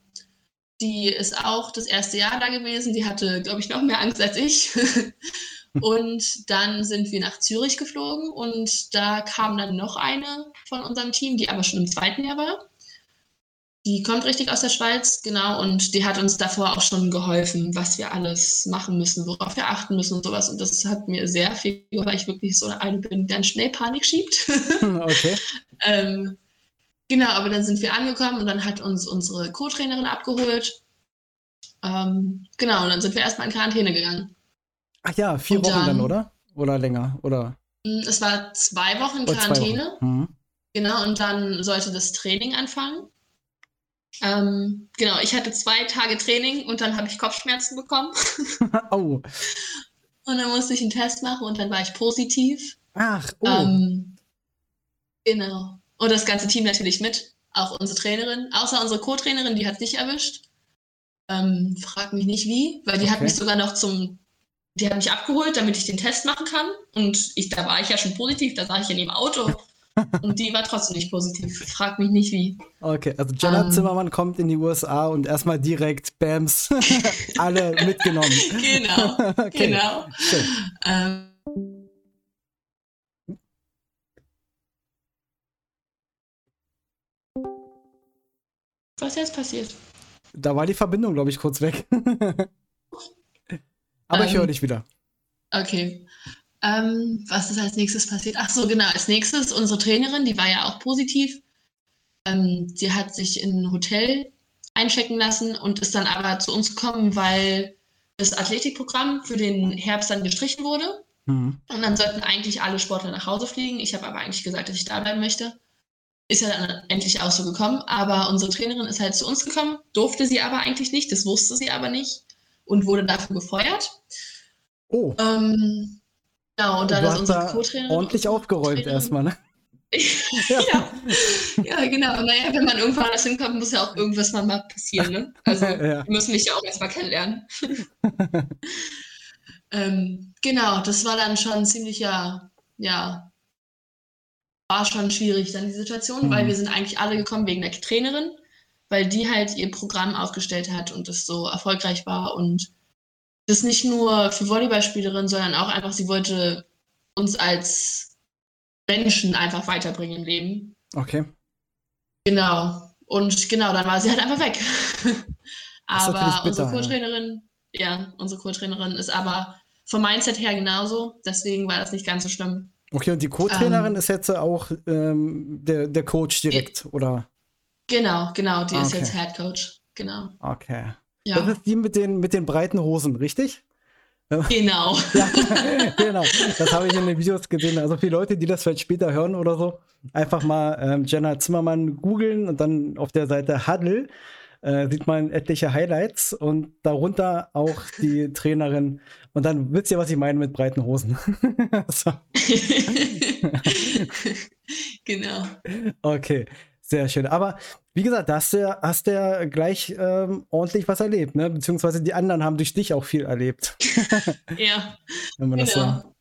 Die ist auch das erste Jahr da gewesen. Die hatte, glaube ich, noch mehr Angst als ich. Und dann sind wir nach Zürich geflogen und da kam dann noch eine von unserem Team, die aber schon im zweiten Jahr war. Die kommt richtig aus der Schweiz, genau, und die hat uns davor auch schon geholfen, was wir alles machen müssen, worauf wir achten müssen und sowas. Und das hat mir sehr viel, weil ich wirklich so eine bin, die dann schnell Panik schiebt. okay. ähm, genau, aber dann sind wir angekommen und dann hat uns unsere Co-Trainerin abgeholt. Ähm, genau, und dann sind wir erstmal in Quarantäne gegangen. Ach ja, vier und Wochen dann, dann, oder? Oder länger, oder? Mm, es war zwei Wochen Quarantäne. Wochen. Mhm. Genau, und dann sollte das Training anfangen. Ähm, genau, ich hatte zwei Tage Training und dann habe ich Kopfschmerzen bekommen. oh. Und dann musste ich einen Test machen und dann war ich positiv. Ach, oh. Ähm, genau. Und das ganze Team natürlich mit. Auch unsere Trainerin. Außer unsere Co-Trainerin, die hat es nicht erwischt. Ähm, frag mich nicht wie, weil die okay. hat mich sogar noch zum die hat mich abgeholt, damit ich den Test machen kann. Und ich, da war ich ja schon positiv, da saß ich in dem Auto. Und die war trotzdem nicht positiv. Frag mich nicht wie. Okay, also Jenna ähm. Zimmermann kommt in die USA und erstmal direkt Bams alle mitgenommen. Genau, okay. genau. Ähm, was ist jetzt passiert? Da war die Verbindung, glaube ich, kurz weg. Aber ähm, ich höre dich wieder. Okay. Ähm, was ist als nächstes passiert? Ach so, genau. Als nächstes unsere Trainerin, die war ja auch positiv. Ähm, sie hat sich in ein Hotel einchecken lassen und ist dann aber zu uns gekommen, weil das Athletikprogramm für den Herbst dann gestrichen wurde. Mhm. Und dann sollten eigentlich alle Sportler nach Hause fliegen. Ich habe aber eigentlich gesagt, dass ich da bleiben möchte. Ist ja dann endlich auch so gekommen. Aber unsere Trainerin ist halt zu uns gekommen, durfte sie aber eigentlich nicht, das wusste sie aber nicht und wurde dafür gefeuert. Oh. Ähm, genau, und dann ist unsere Co-Trainerin. Ordentlich aufgeräumt erstmal, ne? ja. ja, genau. Naja, wenn man irgendwann anders hinkommt, muss ja auch irgendwas mal passieren. Ne? Also, ja. wir müssen mich ja auch erstmal kennenlernen. ähm, genau, das war dann schon ziemlich, ja, ja, war schon schwierig dann die Situation, mhm. weil wir sind eigentlich alle gekommen wegen der Trainerin weil die halt ihr Programm aufgestellt hat und das so erfolgreich war und das nicht nur für Volleyballspielerinnen, sondern auch einfach, sie wollte uns als Menschen einfach weiterbringen im Leben. Okay. Genau. Und genau, dann war sie halt einfach weg. aber unsere Co-Trainerin, ja. ja, unsere Co-Trainerin ist aber vom Mindset her genauso. Deswegen war das nicht ganz so schlimm. Okay, und die Co-Trainerin ähm, ist jetzt auch ähm, der, der Coach direkt, die, oder? Genau, genau, die okay. ist jetzt Head Coach. Genau. Okay. Ja. Das ist die mit den, mit den breiten Hosen, richtig? Genau. ja, genau. Das habe ich in den Videos gesehen. Also für Leute, die das vielleicht später hören oder so, einfach mal ähm, Jenna Zimmermann googeln und dann auf der Seite Huddle äh, sieht man etliche Highlights und darunter auch die Trainerin. Und dann wisst ihr, was ich meine mit breiten Hosen. genau. Okay, sehr schön. Aber wie gesagt, da hast du ja, hast ja gleich ähm, ordentlich was erlebt, ne? Beziehungsweise die anderen haben durch dich auch viel erlebt. ja. Wenn man genau. das so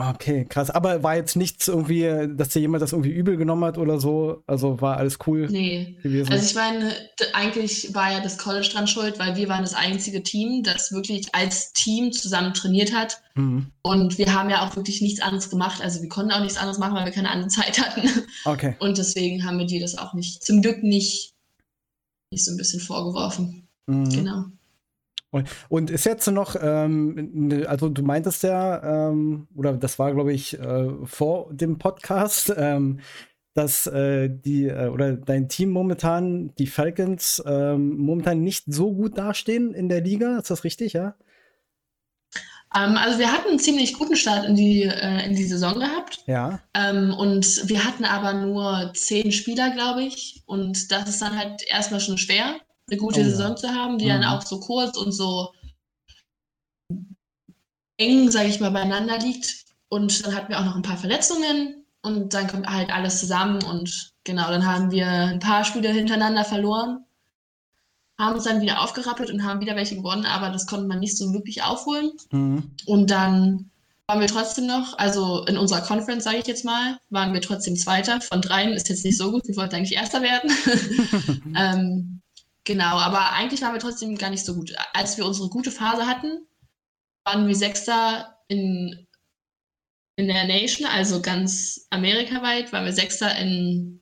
Okay, krass. Aber war jetzt nichts irgendwie, dass dir jemand das irgendwie übel genommen hat oder so? Also war alles cool nee. gewesen? Also ich meine, eigentlich war ja das College dran schuld, weil wir waren das einzige Team, das wirklich als Team zusammen trainiert hat. Mhm. Und wir haben ja auch wirklich nichts anderes gemacht. Also wir konnten auch nichts anderes machen, weil wir keine andere Zeit hatten. Okay. Und deswegen haben wir dir das auch nicht, zum Glück nicht, nicht so ein bisschen vorgeworfen. Mhm. Genau. Und ist jetzt noch, ähm, ne, also du meintest ja, ähm, oder das war, glaube ich, äh, vor dem Podcast, ähm, dass äh, die äh, oder dein Team momentan, die Falcons, ähm, momentan nicht so gut dastehen in der Liga. Ist das richtig, ja? Ähm, also wir hatten einen ziemlich guten Start in die, äh, in die Saison gehabt. Ja. Ähm, und wir hatten aber nur zehn Spieler, glaube ich. Und das ist dann halt erstmal schon schwer eine gute oh, Saison zu haben, die mhm. dann auch so kurz und so eng, sage ich mal, beieinander liegt. Und dann hatten wir auch noch ein paar Verletzungen und dann kommt halt alles zusammen und genau, dann haben wir ein paar Spiele hintereinander verloren, haben uns dann wieder aufgerappelt und haben wieder welche gewonnen, aber das konnte man nicht so wirklich aufholen. Mhm. Und dann waren wir trotzdem noch, also in unserer Conference, sage ich jetzt mal, waren wir trotzdem Zweiter. Von dreien ist jetzt nicht so gut, wir wollten eigentlich Erster werden. ähm, Genau, aber eigentlich waren wir trotzdem gar nicht so gut. Als wir unsere gute Phase hatten, waren wir Sechster in, in der Nation, also ganz amerikaweit, waren wir Sechster in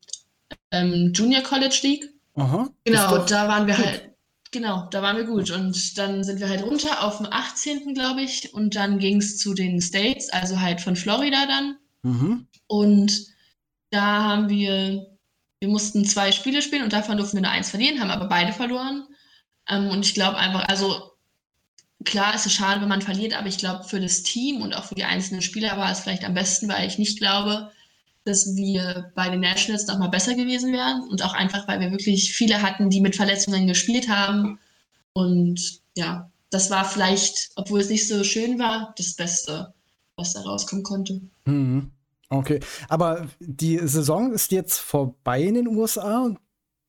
ähm, Junior College League. Aha. Genau, da waren wir gut. halt, genau, da waren wir gut. Und dann sind wir halt runter auf dem 18., glaube ich, und dann ging es zu den States, also halt von Florida dann. Mhm. Und da haben wir wir mussten zwei Spiele spielen und davon durften wir nur eins verlieren, haben aber beide verloren. Ähm, und ich glaube einfach, also klar ist es schade, wenn man verliert, aber ich glaube, für das Team und auch für die einzelnen Spieler war es vielleicht am besten, weil ich nicht glaube, dass wir bei den Nationals nochmal besser gewesen wären. Und auch einfach, weil wir wirklich viele hatten, die mit Verletzungen gespielt haben. Und ja, das war vielleicht, obwohl es nicht so schön war, das Beste, was da rauskommen konnte. Mhm. Okay, aber die Saison ist jetzt vorbei in den USA und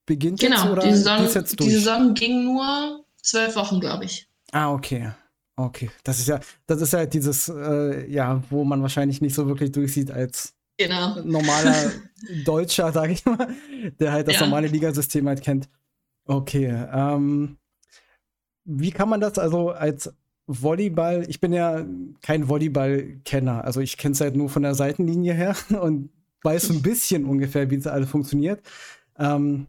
beginnt genau, jetzt oder die Saison, jetzt durch? die Saison ging nur zwölf Wochen, glaube ich. Ah, okay. Okay, das ist ja, das ist ja dieses, äh, ja, wo man wahrscheinlich nicht so wirklich durchsieht als genau. normaler Deutscher, sage ich mal, der halt das ja. normale Ligasystem halt kennt. Okay, ähm, wie kann man das also als Volleyball, ich bin ja kein Volleyball-Kenner. Also ich kenne es halt nur von der Seitenlinie her und weiß so ein bisschen ungefähr, wie es alles funktioniert. Ähm,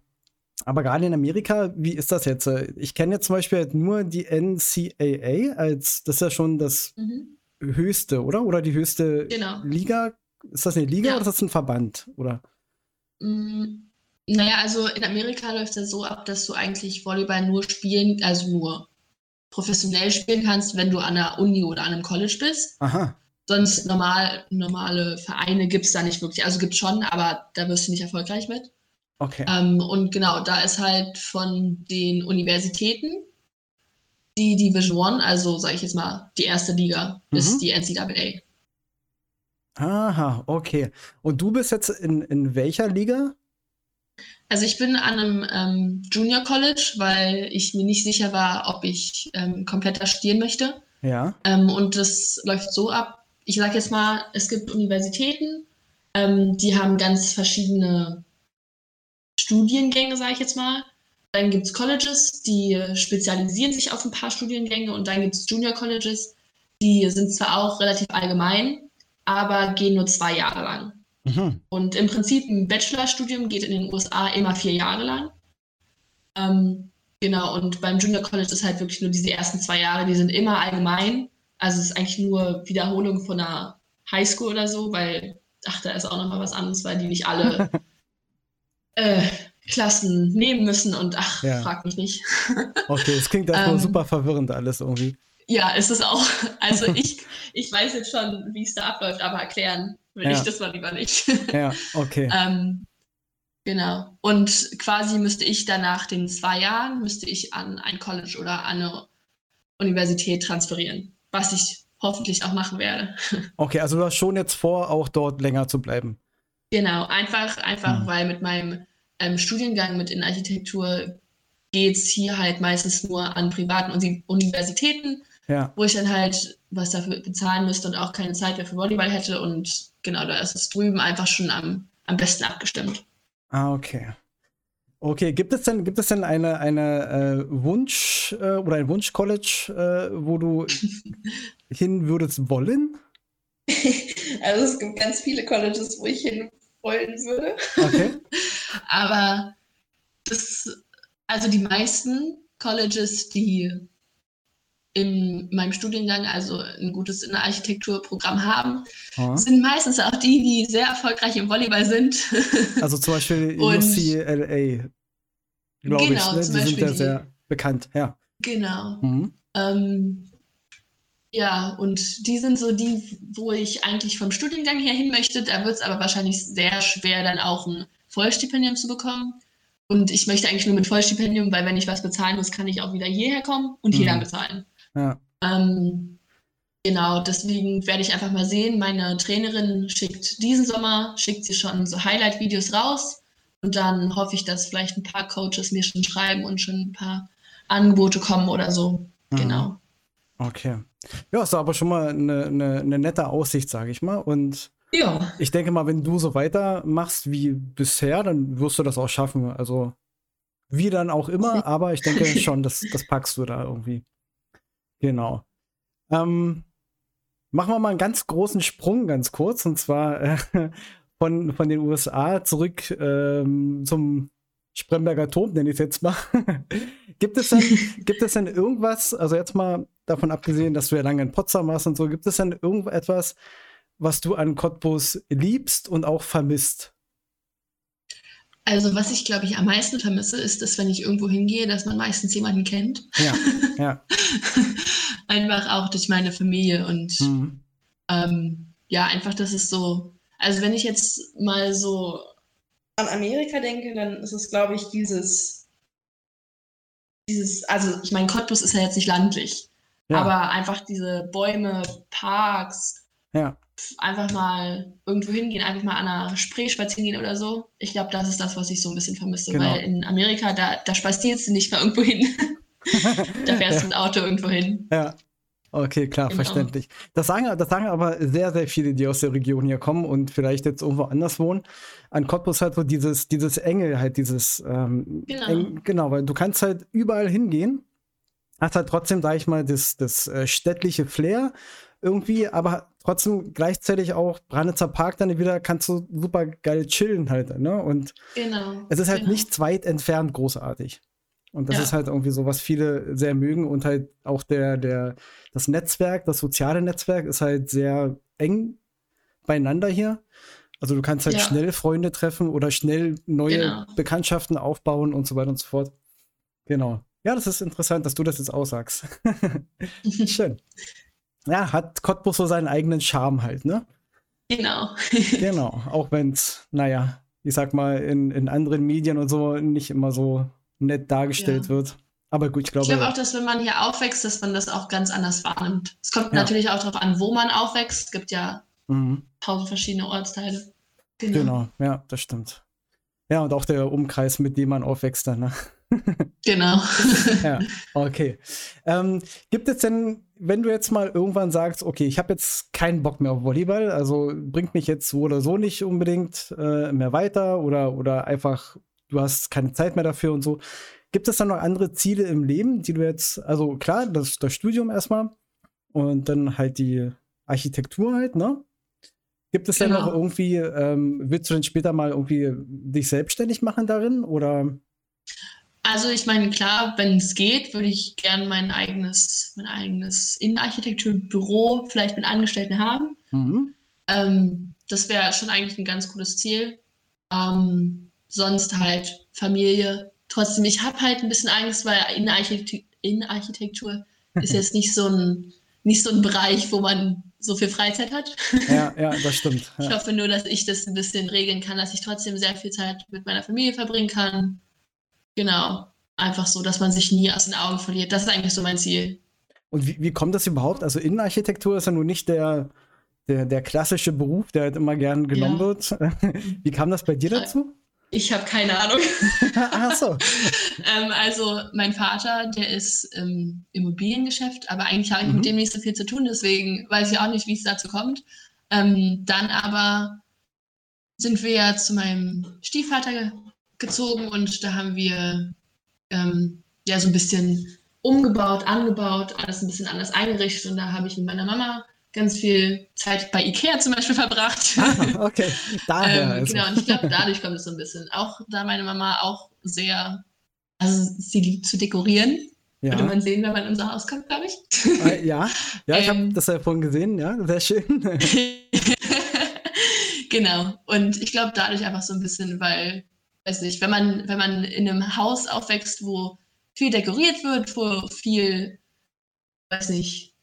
aber gerade in Amerika, wie ist das jetzt? Ich kenne jetzt zum Beispiel halt nur die NCAA als, das ist ja schon das mhm. höchste, oder? Oder die höchste genau. Liga? Ist das eine Liga ja. oder ist das ein Verband? Oder? Mm, naja, also in Amerika läuft das so ab, dass du eigentlich Volleyball nur spielen, also nur professionell spielen kannst, wenn du an der Uni oder an einem College bist. Aha. Sonst normal, normale Vereine gibt es da nicht wirklich. Also gibt es schon, aber da wirst du nicht erfolgreich mit. Okay. Ähm, und genau, da ist halt von den Universitäten die Division One, also sage ich jetzt mal, die erste Liga, mhm. ist die NCAA. Aha, okay. Und du bist jetzt in, in welcher Liga? Also ich bin an einem ähm, Junior College, weil ich mir nicht sicher war, ob ich ähm, komplett da studieren möchte. Ja. Ähm, und das läuft so ab. Ich sage jetzt mal, es gibt Universitäten, ähm, die haben ganz verschiedene Studiengänge, sage ich jetzt mal. Dann gibt es Colleges, die spezialisieren sich auf ein paar Studiengänge und dann gibt es Junior Colleges, die sind zwar auch relativ allgemein, aber gehen nur zwei Jahre lang. Mhm. Und im Prinzip ein Bachelorstudium geht in den USA immer vier Jahre lang. Ähm, genau, und beim Junior College ist halt wirklich nur diese ersten zwei Jahre, die sind immer allgemein. Also es ist eigentlich nur Wiederholung von einer Highschool oder so, weil, ach, da ist auch nochmal was anderes, weil die nicht alle äh, Klassen nehmen müssen und ach, ja. frag mich nicht. okay, es klingt erstmal ähm, super verwirrend alles irgendwie. Ja, ist es auch. Also ich, ich weiß jetzt schon, wie es da abläuft, aber erklären will ja. ich das mal lieber nicht. Ja, okay. ähm, genau. Und quasi müsste ich danach den zwei Jahren, müsste ich an ein College oder an eine Universität transferieren, was ich hoffentlich auch machen werde. Okay, also du hast schon jetzt vor, auch dort länger zu bleiben. Genau, einfach, einfach, mhm. weil mit meinem ähm, Studiengang mit in Architektur geht es hier halt meistens nur an privaten Universitäten, ja. wo ich dann halt was dafür bezahlen müsste und auch keine Zeit mehr für Volleyball hätte. Und genau, da ist es drüben einfach schon am, am besten abgestimmt. Ah, okay. Okay, gibt es denn, gibt es denn eine, eine äh, Wunsch äh, oder ein Wunsch-College, äh, wo du hin würdest wollen? Also es gibt ganz viele Colleges, wo ich hin wollen würde. Okay. Aber das, also die meisten Colleges, die in meinem Studiengang, also ein gutes Innenarchitekturprogramm haben, Aha. sind meistens auch die, die sehr erfolgreich im Volleyball sind. Also zum Beispiel UCLA, glaube genau, ich. Ne? Die sind ja sehr bekannt, ja. Genau. Mhm. Ähm, ja, und die sind so die, wo ich eigentlich vom Studiengang her hin möchte. Da wird es aber wahrscheinlich sehr schwer, dann auch ein Vollstipendium zu bekommen. Und ich möchte eigentlich nur mit Vollstipendium, weil wenn ich was bezahlen muss, kann ich auch wieder hierher kommen und hier mhm. dann bezahlen. Ja. Ähm, genau, deswegen werde ich einfach mal sehen. Meine Trainerin schickt diesen Sommer, schickt sie schon so Highlight-Videos raus. Und dann hoffe ich, dass vielleicht ein paar Coaches mir schon schreiben und schon ein paar Angebote kommen oder so. Mhm. Genau. Okay. Ja, ist aber schon mal eine, eine, eine nette Aussicht, sage ich mal. Und ja. ich denke mal, wenn du so weitermachst wie bisher, dann wirst du das auch schaffen. Also wie dann auch immer, aber ich denke schon, das, das packst du da irgendwie. Genau. Ähm, machen wir mal einen ganz großen Sprung, ganz kurz, und zwar äh, von, von den USA zurück ähm, zum Spremberger Turm, nenne ich es jetzt mal. gibt, es denn, gibt es denn irgendwas, also jetzt mal davon abgesehen, dass du ja lange in Potsdam warst und so, gibt es denn irgendetwas, was du an Cottbus liebst und auch vermisst? Also, was ich, glaube ich, am meisten vermisse, ist, dass wenn ich irgendwo hingehe, dass man meistens jemanden kennt. Ja, ja. einfach auch durch meine Familie und mhm. ähm, ja, einfach, das ist so. Also, wenn ich jetzt mal so an Amerika denke, dann ist es, glaube ich, dieses, dieses, also ich meine, Cottbus ist ja jetzt nicht landlich, ja. aber einfach diese Bäume, Parks, ja. Einfach mal irgendwo hingehen, einfach mal an einer Spree spazieren gehen oder so. Ich glaube, das ist das, was ich so ein bisschen vermisse, genau. weil in Amerika, da, da spazierst du nicht mal irgendwo hin. da fährst du ja. mit Auto irgendwo hin. Ja. Okay, klar, genau. verständlich. Das sagen, das sagen aber sehr, sehr viele, die aus der Region hier kommen und vielleicht jetzt irgendwo anders wohnen. An Cottbus halt so dieses, dieses Enge, halt dieses, ähm, genau. Eng, genau, weil du kannst halt überall hingehen, hast halt trotzdem, sag ich mal, das, das äh, städtliche Flair irgendwie, aber trotzdem gleichzeitig auch Branitzer Park dann wieder kannst du super geil chillen halt, ne? Und genau, es ist halt genau. nicht weit entfernt großartig. Und das ja. ist halt irgendwie so, was viele sehr mögen und halt auch der, der, das Netzwerk, das soziale Netzwerk ist halt sehr eng beieinander hier. Also du kannst halt ja. schnell Freunde treffen oder schnell neue genau. Bekanntschaften aufbauen und so weiter und so fort. Genau. Ja, das ist interessant, dass du das jetzt aussagst. Schön. Ja, hat Cottbus so seinen eigenen Charme halt, ne? Genau. genau. Auch wenn es, naja, ich sag mal, in, in anderen Medien und so nicht immer so nett dargestellt ja. wird. Aber gut, ich glaube. Ich glaube auch, dass wenn man hier aufwächst, dass man das auch ganz anders wahrnimmt. Es kommt ja. natürlich auch darauf an, wo man aufwächst. Es gibt ja mhm. tausend verschiedene Ortsteile. Genau. genau, ja, das stimmt. Ja, und auch der Umkreis, mit dem man aufwächst dann. Ne? genau. ja, okay. Ähm, gibt es denn, wenn du jetzt mal irgendwann sagst, okay, ich habe jetzt keinen Bock mehr auf Volleyball, also bringt mich jetzt so oder so nicht unbedingt äh, mehr weiter oder, oder einfach du hast keine Zeit mehr dafür und so. Gibt es dann noch andere Ziele im Leben, die du jetzt, also klar, das, das Studium erstmal und dann halt die Architektur halt, ne? Gibt es genau. denn noch irgendwie, ähm, willst du denn später mal irgendwie dich selbstständig machen darin oder? Also ich meine, klar, wenn es geht, würde ich gerne mein eigenes, mein eigenes Innenarchitekturbüro vielleicht mit Angestellten haben. Mhm. Ähm, das wäre schon eigentlich ein ganz cooles Ziel. Ähm, sonst halt Familie. Trotzdem, ich habe halt ein bisschen Angst, weil Innenarchitektur, Innenarchitektur ist jetzt nicht so ein nicht so ein Bereich, wo man so viel Freizeit hat. Ja, ja, das stimmt. Ja. Ich hoffe nur, dass ich das ein bisschen regeln kann, dass ich trotzdem sehr viel Zeit mit meiner Familie verbringen kann. Genau. Einfach so, dass man sich nie aus den Augen verliert. Das ist eigentlich so mein Ziel. Und wie, wie kommt das überhaupt? Also Innenarchitektur ist ja nun nicht der, der, der klassische Beruf, der halt immer gern genommen ja. wird. Wie kam das bei dir dazu? Ich habe keine Ahnung. Ach so. ähm, also mein Vater, der ist im Immobiliengeschäft, aber eigentlich habe ich mhm. mit dem nicht so viel zu tun, deswegen weiß ich auch nicht, wie es dazu kommt. Ähm, dann aber sind wir ja zu meinem Stiefvater gezogen und da haben wir ähm, ja so ein bisschen umgebaut, angebaut, alles ein bisschen anders eingerichtet und da habe ich mit meiner Mama ganz viel Zeit bei Ikea zum Beispiel verbracht. Ah, okay, daher. ähm, also. Genau, und ich glaube, dadurch kommt es so ein bisschen. Auch da meine Mama auch sehr, also sie liebt zu dekorieren. Ja. Würde man sehen, wenn man in unser Haus kommt, glaube ich. Äh, ja, ja, ich ähm, habe das ja vorhin gesehen, ja, sehr schön. genau, und ich glaube dadurch einfach so ein bisschen, weil, weiß nicht, wenn man, wenn man in einem Haus aufwächst, wo viel dekoriert wird, wo viel, weiß nicht,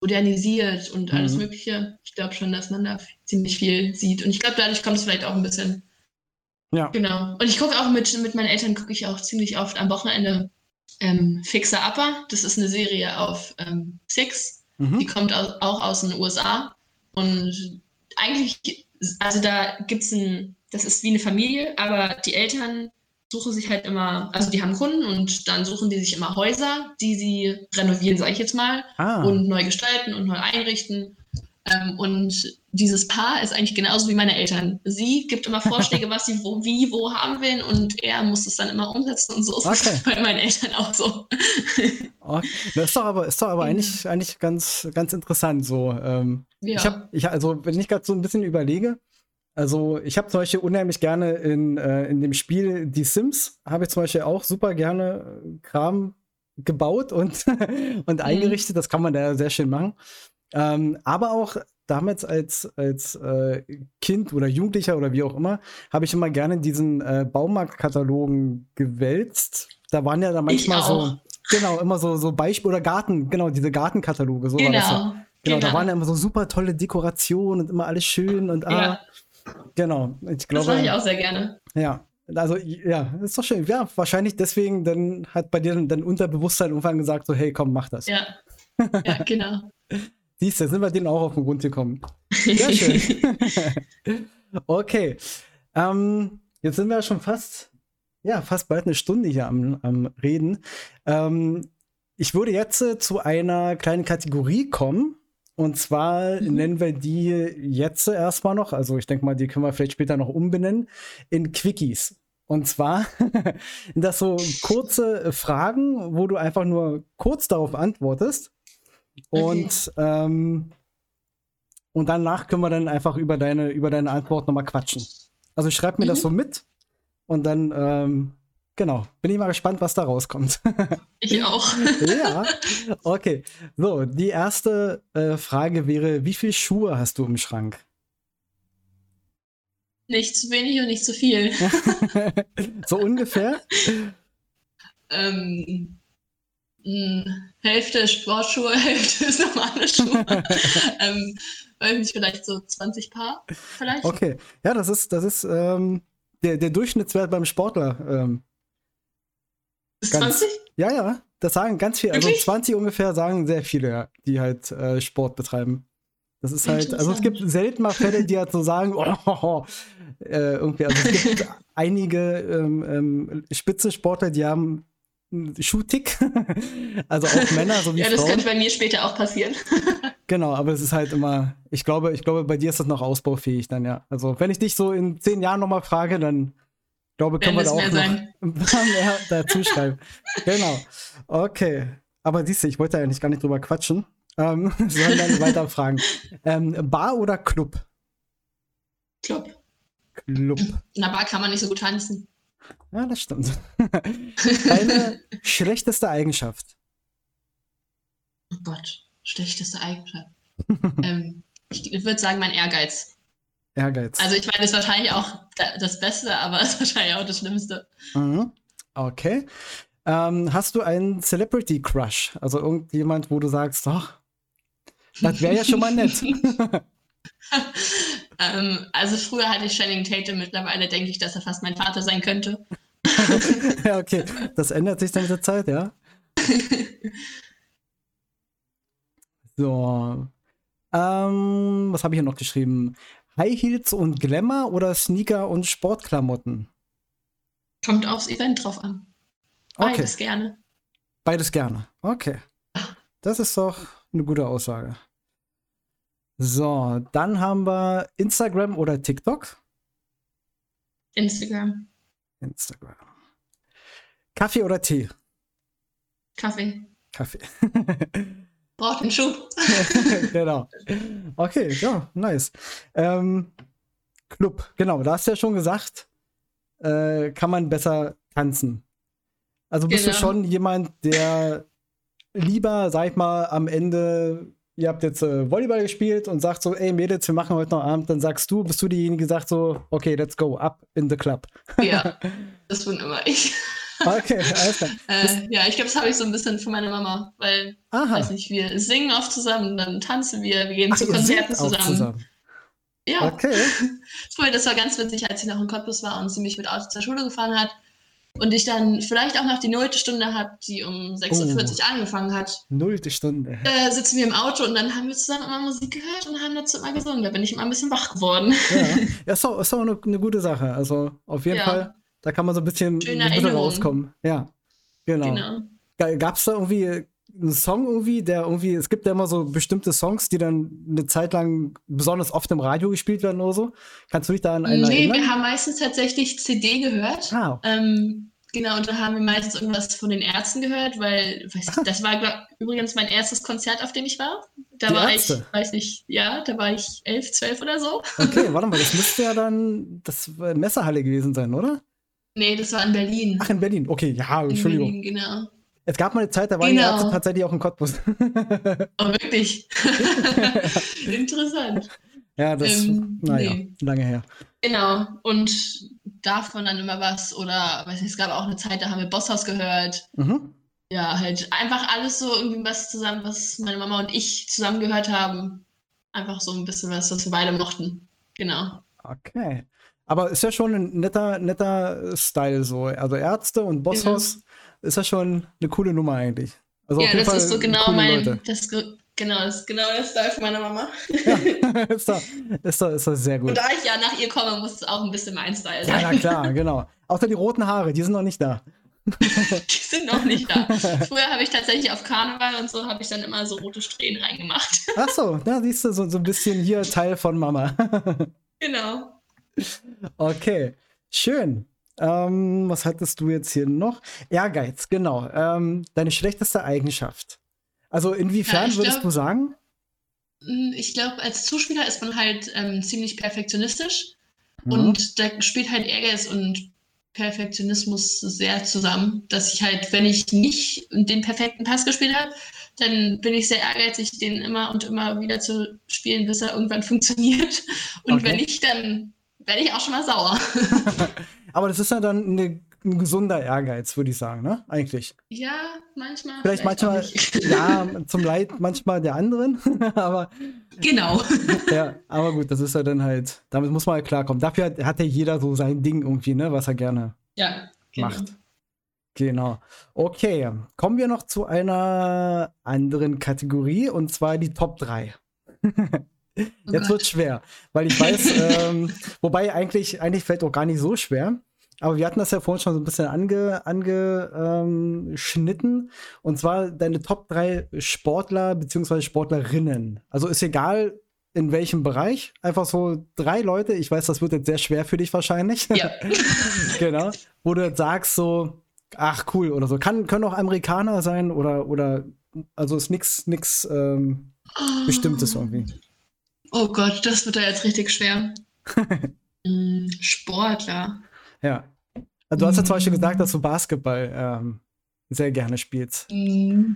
modernisiert und alles mhm. Mögliche. Ich glaube schon, dass man da ziemlich viel sieht. Und ich glaube, dadurch kommt es vielleicht auch ein bisschen. Ja. Genau. Und ich gucke auch mit, mit meinen Eltern, gucke ich auch ziemlich oft am Wochenende ähm, Fixer Upper. Das ist eine Serie auf ähm, Six. Mhm. Die kommt auch, auch aus den USA. Und eigentlich, also da gibt es ein, das ist wie eine Familie, aber die Eltern suchen sich halt immer, also die haben Kunden und dann suchen die sich immer Häuser, die sie renovieren, sage ich jetzt mal, ah. und neu gestalten und neu einrichten. Ähm, und dieses Paar ist eigentlich genauso wie meine Eltern. Sie gibt immer Vorschläge, was sie wo, wie, wo haben will und er muss es dann immer umsetzen und so ist okay. es bei meinen Eltern auch so. Okay. Das ist doch aber, ist doch aber eigentlich, eigentlich ganz, ganz interessant so. Ähm, ja. Ich habe, ich, also wenn ich gerade so ein bisschen überlege, also ich habe zum Beispiel unheimlich gerne in, äh, in dem Spiel Die Sims, habe ich zum Beispiel auch super gerne äh, Kram gebaut und, und mhm. eingerichtet. Das kann man da sehr schön machen. Ähm, aber auch damals als, als äh, Kind oder Jugendlicher oder wie auch immer, habe ich immer gerne diesen äh, Baumarktkatalogen gewälzt. Da waren ja da manchmal so, genau, immer so, so Beispiele oder Garten, genau, diese Gartenkataloge. So genau. Ja. Genau, genau, da waren ja immer so super tolle Dekorationen und immer alles schön und ah, ja. Genau. Ich glaube, das mache ich auch sehr gerne. Ja. Also, ja, ist doch schön. Ja, wahrscheinlich deswegen, dann hat bei dir dein Unterbewusstsein irgendwann gesagt, so, hey, komm, mach das. Ja. Ja, genau. Siehst du, sind wir denen auch auf den Grund gekommen. Sehr schön. okay. Ähm, jetzt sind wir schon fast, ja, fast bald eine Stunde hier am, am Reden. Ähm, ich würde jetzt äh, zu einer kleinen Kategorie kommen. Und zwar mhm. nennen wir die jetzt erstmal noch, also ich denke mal, die können wir vielleicht später noch umbenennen, in Quickies. Und zwar das so kurze Fragen, wo du einfach nur kurz darauf antwortest. Und, okay. ähm, und danach können wir dann einfach über deine, über deine Antwort nochmal quatschen. Also schreib mir mhm. das so mit und dann ähm, Genau. Bin ich mal gespannt, was da rauskommt. Ich auch. ja. Okay. So, die erste äh, Frage wäre: Wie viele Schuhe hast du im Schrank? Nicht zu wenig und nicht zu viel. so ungefähr? ähm, Hälfte Sportschuhe, Hälfte ist normale Schuhe. ähm, vielleicht so 20 Paar, vielleicht. Okay, ja, das ist, das ist ähm, der, der Durchschnittswert beim Sportler. Ähm, bis 20? Ja, ja. Das sagen ganz viele. Also 20 ungefähr sagen sehr viele, ja, die halt äh, Sport betreiben. Das ist halt, also es gibt selten mal Fälle, die halt so sagen, oh, oh, oh äh, irgendwie, also es gibt einige ähm, ähm, Spitzensportler, die haben Schuhtick. also auch Männer sowie Ja, das Frauen. könnte bei mir später auch passieren. genau, aber es ist halt immer, ich glaube, ich glaube, bei dir ist das noch ausbaufähig dann, ja. Also wenn ich dich so in zehn Jahren nochmal frage, dann glaube, können wir da auch noch mehr dazu schreiben. genau. Okay. Aber siehst du, ich wollte eigentlich gar nicht drüber quatschen, ähm, sondern weiter fragen. Ähm, Bar oder Club? Club. Club. In der Bar kann man nicht so gut tanzen. Ja, das stimmt. Deine schlechteste Eigenschaft. Oh Gott, schlechteste Eigenschaft. ähm, ich würde sagen, mein Ehrgeiz. Ehrgeiz. Also ich meine, das ist wahrscheinlich auch das Beste, aber es ist wahrscheinlich auch das Schlimmste. Mhm. Okay. Ähm, hast du einen Celebrity Crush? Also irgendjemand, wo du sagst, doch, das wäre ja schon mal nett. ähm, also früher hatte ich Channing Tatum, mittlerweile denke ich, dass er fast mein Vater sein könnte. ja, okay. Das ändert sich dann mit der Zeit, ja? so. Ähm, was habe ich hier noch geschrieben? High Heels und Glamour oder Sneaker und Sportklamotten? Kommt aufs Event drauf an. Beides okay. gerne. Beides gerne. Okay. Das ist doch eine gute Aussage. So, dann haben wir Instagram oder TikTok? Instagram. Instagram. Kaffee oder Tee? Kaffee. Kaffee. Braucht den Schub. genau. Okay, ja, nice. Ähm, Club, genau, da hast du ja schon gesagt, äh, kann man besser tanzen. Also bist genau. du schon jemand, der lieber, sag ich mal, am Ende, ihr habt jetzt äh, Volleyball gespielt und sagt so, ey Mädels, wir machen heute noch Abend, dann sagst du, bist du diejenige, die sagt so, okay, let's go, up in the club. Ja, das bin immer ich. Okay, alles klar. äh, ja, ich glaube, das habe ich so ein bisschen von meiner Mama, weil, Aha. weiß nicht, wir singen oft zusammen, dann tanzen wir, wir gehen Ach, zu Konzerten zusammen. zusammen. Ja. Okay. Das war ganz witzig, als ich noch in Cottbus war und sie mich mit Auto zur Schule gefahren hat und ich dann vielleicht auch noch die nullte Stunde habe, die um 6.40 Uhr angefangen hat. Nullte Stunde. Äh, sitzen wir im Auto und dann haben wir zusammen immer Musik gehört und haben dazu immer gesungen. Da bin ich immer ein bisschen wach geworden. Ja, ja ist, auch, ist auch eine, eine gute Sache. Also auf jeden ja. Fall, da kann man so ein bisschen, rauskommen. Ja, genau. genau. Gab es da irgendwie einen Song irgendwie, der irgendwie, es gibt ja immer so bestimmte Songs, die dann eine Zeit lang besonders oft im Radio gespielt werden oder so. Kannst du dich da an einen Nee, erinnern? wir haben meistens tatsächlich CD gehört. Ah. Ähm, genau, und da haben wir meistens irgendwas von den Ärzten gehört, weil, weiß ich, das war glaub, übrigens mein erstes Konzert, auf dem ich war. Da Die war Ärzte. ich, weiß nicht, ja, da war ich elf, zwölf oder so. Okay, warte mal, das müsste ja dann das Messerhalle gewesen sein, oder? Nee, das war in Berlin. Ach, in Berlin, okay, ja, Entschuldigung. In Berlin, genau. Es gab mal eine Zeit, da waren genau. die Ärzte tatsächlich auch in Cottbus. oh, wirklich? Interessant. Ja, das, ähm, naja, nee. lange her. Genau, und davon dann immer was, oder weiß nicht, es gab auch eine Zeit, da haben wir Bosshaus gehört. Mhm. Ja, halt einfach alles so irgendwie was zusammen, was meine Mama und ich zusammen gehört haben. Einfach so ein bisschen was, was wir beide mochten. Genau. Okay. Aber ist ja schon ein netter, netter Style so. Also Ärzte und Bosshaus. Genau ist das schon eine coole Nummer eigentlich. Also ja, das Fall ist so genau mein, das, genau, das ist genau der Style von meiner Mama. Ja, ist, doch, ist, doch, ist doch sehr gut. Und da ich ja nach ihr komme, muss es auch ein bisschen mein Style sein. Ja, na klar, genau. Außer die roten Haare, die sind noch nicht da. die sind noch nicht da. Früher habe ich tatsächlich auf Karneval und so habe ich dann immer so rote Strähnen reingemacht. Ach so, da siehst du so, so ein bisschen hier Teil von Mama. genau. Okay, schön. Ähm, was hattest du jetzt hier noch? Ehrgeiz, genau. Ähm, deine schlechteste Eigenschaft. Also inwiefern ja, würdest glaub, du sagen? Hm, ich glaube, als Zuspieler ist man halt ähm, ziemlich perfektionistisch. Mhm. Und da spielt halt Ehrgeiz und Perfektionismus sehr zusammen, dass ich halt, wenn ich nicht den perfekten Pass gespielt habe, dann bin ich sehr ehrgeizig, den immer und immer wieder zu spielen, bis er irgendwann funktioniert. Und okay. wenn ich, dann werde ich auch schon mal sauer. Aber das ist ja dann eine, ein gesunder Ehrgeiz, würde ich sagen, ne? Eigentlich. Ja, manchmal. Vielleicht, vielleicht manchmal, ja, zum Leid manchmal der anderen, aber. Genau. ja, aber gut, das ist ja dann halt, damit muss man halt klarkommen. Dafür hat, hat ja jeder so sein Ding irgendwie, ne, was er gerne ja, genau. macht. Genau. Okay, kommen wir noch zu einer anderen Kategorie und zwar die Top 3. Oh Jetzt wird schwer, weil ich weiß, ähm, wobei eigentlich, eigentlich fällt auch gar nicht so schwer. Aber wir hatten das ja vorhin schon so ein bisschen angeschnitten. Ange, ähm, und zwar deine Top 3 Sportler bzw. Sportlerinnen. Also ist egal, in welchem Bereich. Einfach so drei Leute. Ich weiß, das wird jetzt sehr schwer für dich wahrscheinlich. Ja. genau. Wo du sagst so, ach cool oder so. Kann, können auch Amerikaner sein oder, oder also ist nichts nix, ähm, Bestimmtes irgendwie. Oh Gott, das wird da jetzt richtig schwer. Mm, Sportler. Ja. Also du hast ja zum Beispiel Mm. gesagt, dass du Basketball ähm, sehr gerne spielst. Mm,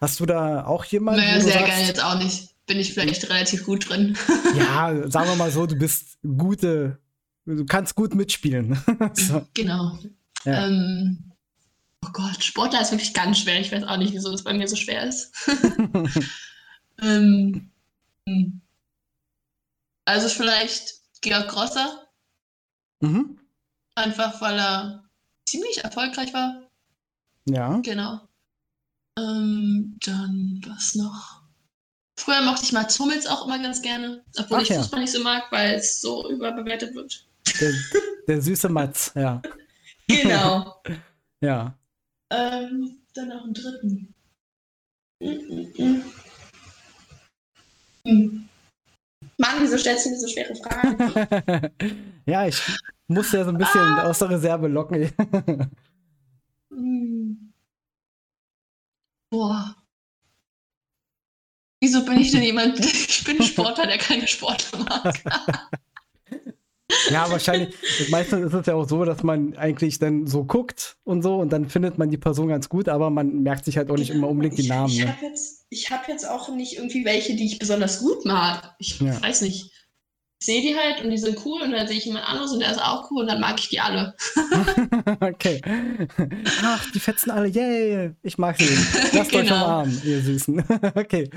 Hast du da auch jemanden? naja, sehr sagst, gerne jetzt auch nicht. Bin ich vielleicht relativ gut drin. Ja, sagen wir mal so, du bist gute, du kannst gut mitspielen. so. Genau. Ja. Ähm, oh Gott, Sportler ist wirklich ganz schwer. Ich weiß auch nicht, wieso das bei mir so schwer ist. ähm, hm. Also vielleicht Georg Grosser, mhm. einfach weil er ziemlich erfolgreich war. Ja. Genau. Ähm, dann was noch? Früher mochte ich Mats Hummels auch immer ganz gerne, obwohl Ach ich ja. Fußball nicht so mag, weil es so überbewertet wird. Der, der süße Matz, ja. Genau. Ja. ähm, dann noch einen dritten. Mm, mm, mm. Hm. Mann, wieso stellst du mir so schwere Fragen? ja, ich muss ja so ein bisschen Ah. aus der Reserve locken. Hm. Boah. Wieso bin ich denn jemand? Ich bin ein Sportler, der keine Sportler mag. Ja, wahrscheinlich. Meistens ist es ja auch so, dass man eigentlich dann so guckt und so und dann findet man die Person ganz gut, aber man merkt sich halt auch nicht immer unbedingt die Namen. Ich, ich Ne? habe jetzt, ich hab jetzt auch nicht irgendwie welche, die ich besonders gut mag. Ich Ja. weiß nicht. Ich sehe die halt und die sind cool und dann sehe ich jemand anderes und der ist auch cool und dann mag ich die alle. okay. Ach, die fetzen alle, yay! Ich mag sie. Lasst euch Genau. umarmen, ihr Süßen. okay.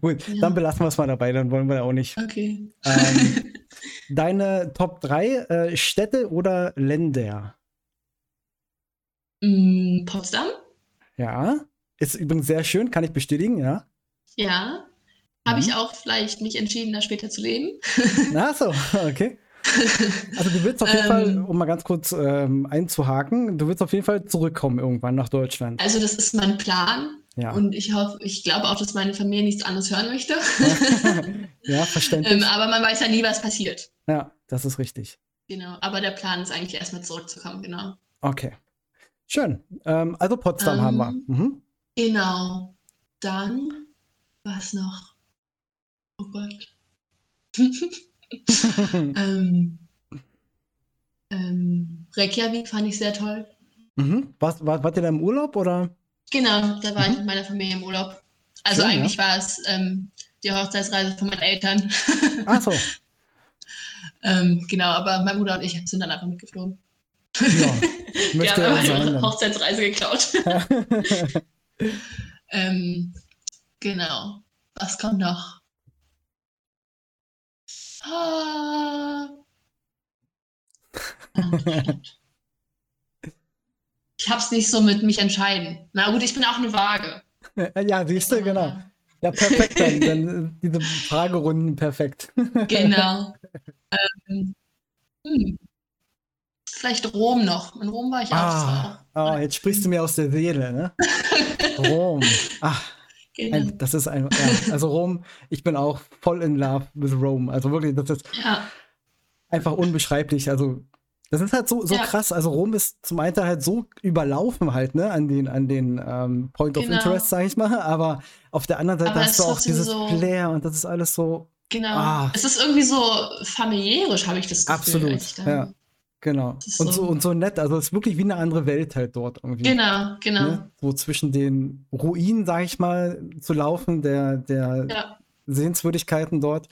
Gut, Ja. dann belassen wir es mal dabei, dann wollen wir auch nicht. Okay. Ähm, deine Top 3 äh, Städte oder Länder? Mm, Potsdam? Ja. Ist übrigens sehr schön, kann ich bestätigen, ja. Ja. Habe Mhm. ich auch vielleicht mich entschieden, da später zu leben. Ach so, okay. Also du willst auf jeden Ähm. Fall, um mal ganz kurz ähm, einzuhaken, du willst auf jeden Fall zurückkommen irgendwann nach Deutschland. Also das ist mein Plan Ja. und ich hoffe, ich glaube auch, dass meine Familie nichts anderes hören möchte. ja, verständlich. ähm, aber man weiß ja nie, was passiert. ja, das ist richtig. Genau. Aber der Plan ist eigentlich erstmal zurückzukommen, genau. Okay. Schön. Ähm, also Potsdam Ähm. haben wir. Mhm. Genau. Dann, was noch? Oh Gott. ähm, ähm, Reykjavik fand ich sehr toll. mhm. Was, war, wart ihr da im Urlaub oder? Genau, da war ich Mhm. mit meiner Familie im Urlaub. Also Schön, eigentlich war es ähm, die Hochzeitsreise von meinen Eltern. Ach so. ähm, genau, aber mein Bruder und ich sind dann einfach mitgeflogen. Ja. Möchte haben ja einfach Dann. Hochzeitsreise geklaut. ähm, genau. Was kommt noch? Ah. Ich hab's nicht so mit mich entscheiden. Na gut, ich bin auch eine Waage. ja, siehst du, genau. Ja, perfekt dann. dann diese Fragerunden perfekt. Genau. ähm, hm. Vielleicht Rom noch. In Rom war ich auch. das war Ah, ah, jetzt sprichst du mir aus der Seele, ne? Rom. Ach, auch genau. das ist ein, ja, also Rom, ich bin auch voll in love with Rome. Also wirklich, das ist Ja, einfach unbeschreiblich. Also, das ist halt so, so Ja. krass. Also Rom ist zum einen halt so überlaufen halt, ne, an den, an den ähm, Point of Genau. Interest, sag ich mal. Aber auf der anderen Seite Aber hast du auch dieses so- Flair und das ist alles so genau. Ah. Es ist irgendwie so familiärisch, habe ich das Gefühl. absolut. Ja, genau. Ist Und so, so- und so nett. Also es ist wirklich wie eine andere Welt halt dort irgendwie. Genau, genau. Ne? So zwischen den Ruinen, sag ich mal, zu laufen, der, der Ja. Sehenswürdigkeiten dort.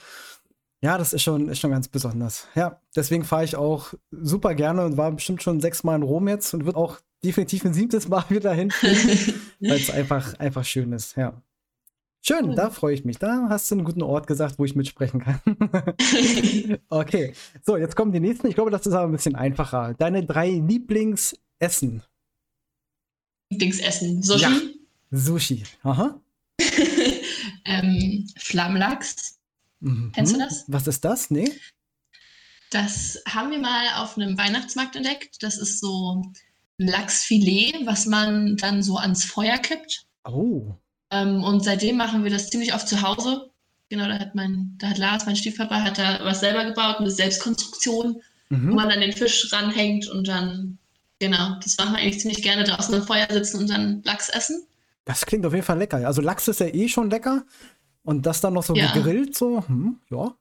Ja, das ist schon, ist schon ganz besonders. Ja, deswegen fahre ich auch super gerne und war bestimmt schon sechsmal in Rom jetzt und wird auch definitiv ein siebtes Mal wieder hinfliegen, weil es einfach, einfach schön ist. Ja. Schön, da freue ich mich. Da hast du einen guten Ort gesagt, wo ich mitsprechen kann. okay, so, jetzt kommen die nächsten. Ich glaube, das ist aber ein bisschen einfacher. Deine drei Lieblingsessen. Lieblingsessen. Sushi, Ja. Sushi. Aha. ähm, Flammlachs. Mhm. Kennst du das? Was ist das? Nee? Das haben wir mal auf einem Weihnachtsmarkt entdeckt. Das ist so ein Lachsfilet, was man dann so ans Feuer kippt. Oh. Ähm, und seitdem machen wir das ziemlich oft zu Hause. Genau, da hat mein, da hat Lars, mein Stiefpapa, hat da was selber gebaut, eine Selbstkonstruktion, wo Mhm. man dann den Fisch ranhängt und dann, genau, das machen wir eigentlich ziemlich gerne draußen am Feuer sitzen und dann Lachs essen. Das klingt auf jeden Fall lecker. Also Lachs ist ja eh schon lecker. Und das dann noch so Ja. gegrillt, so, hm, ja.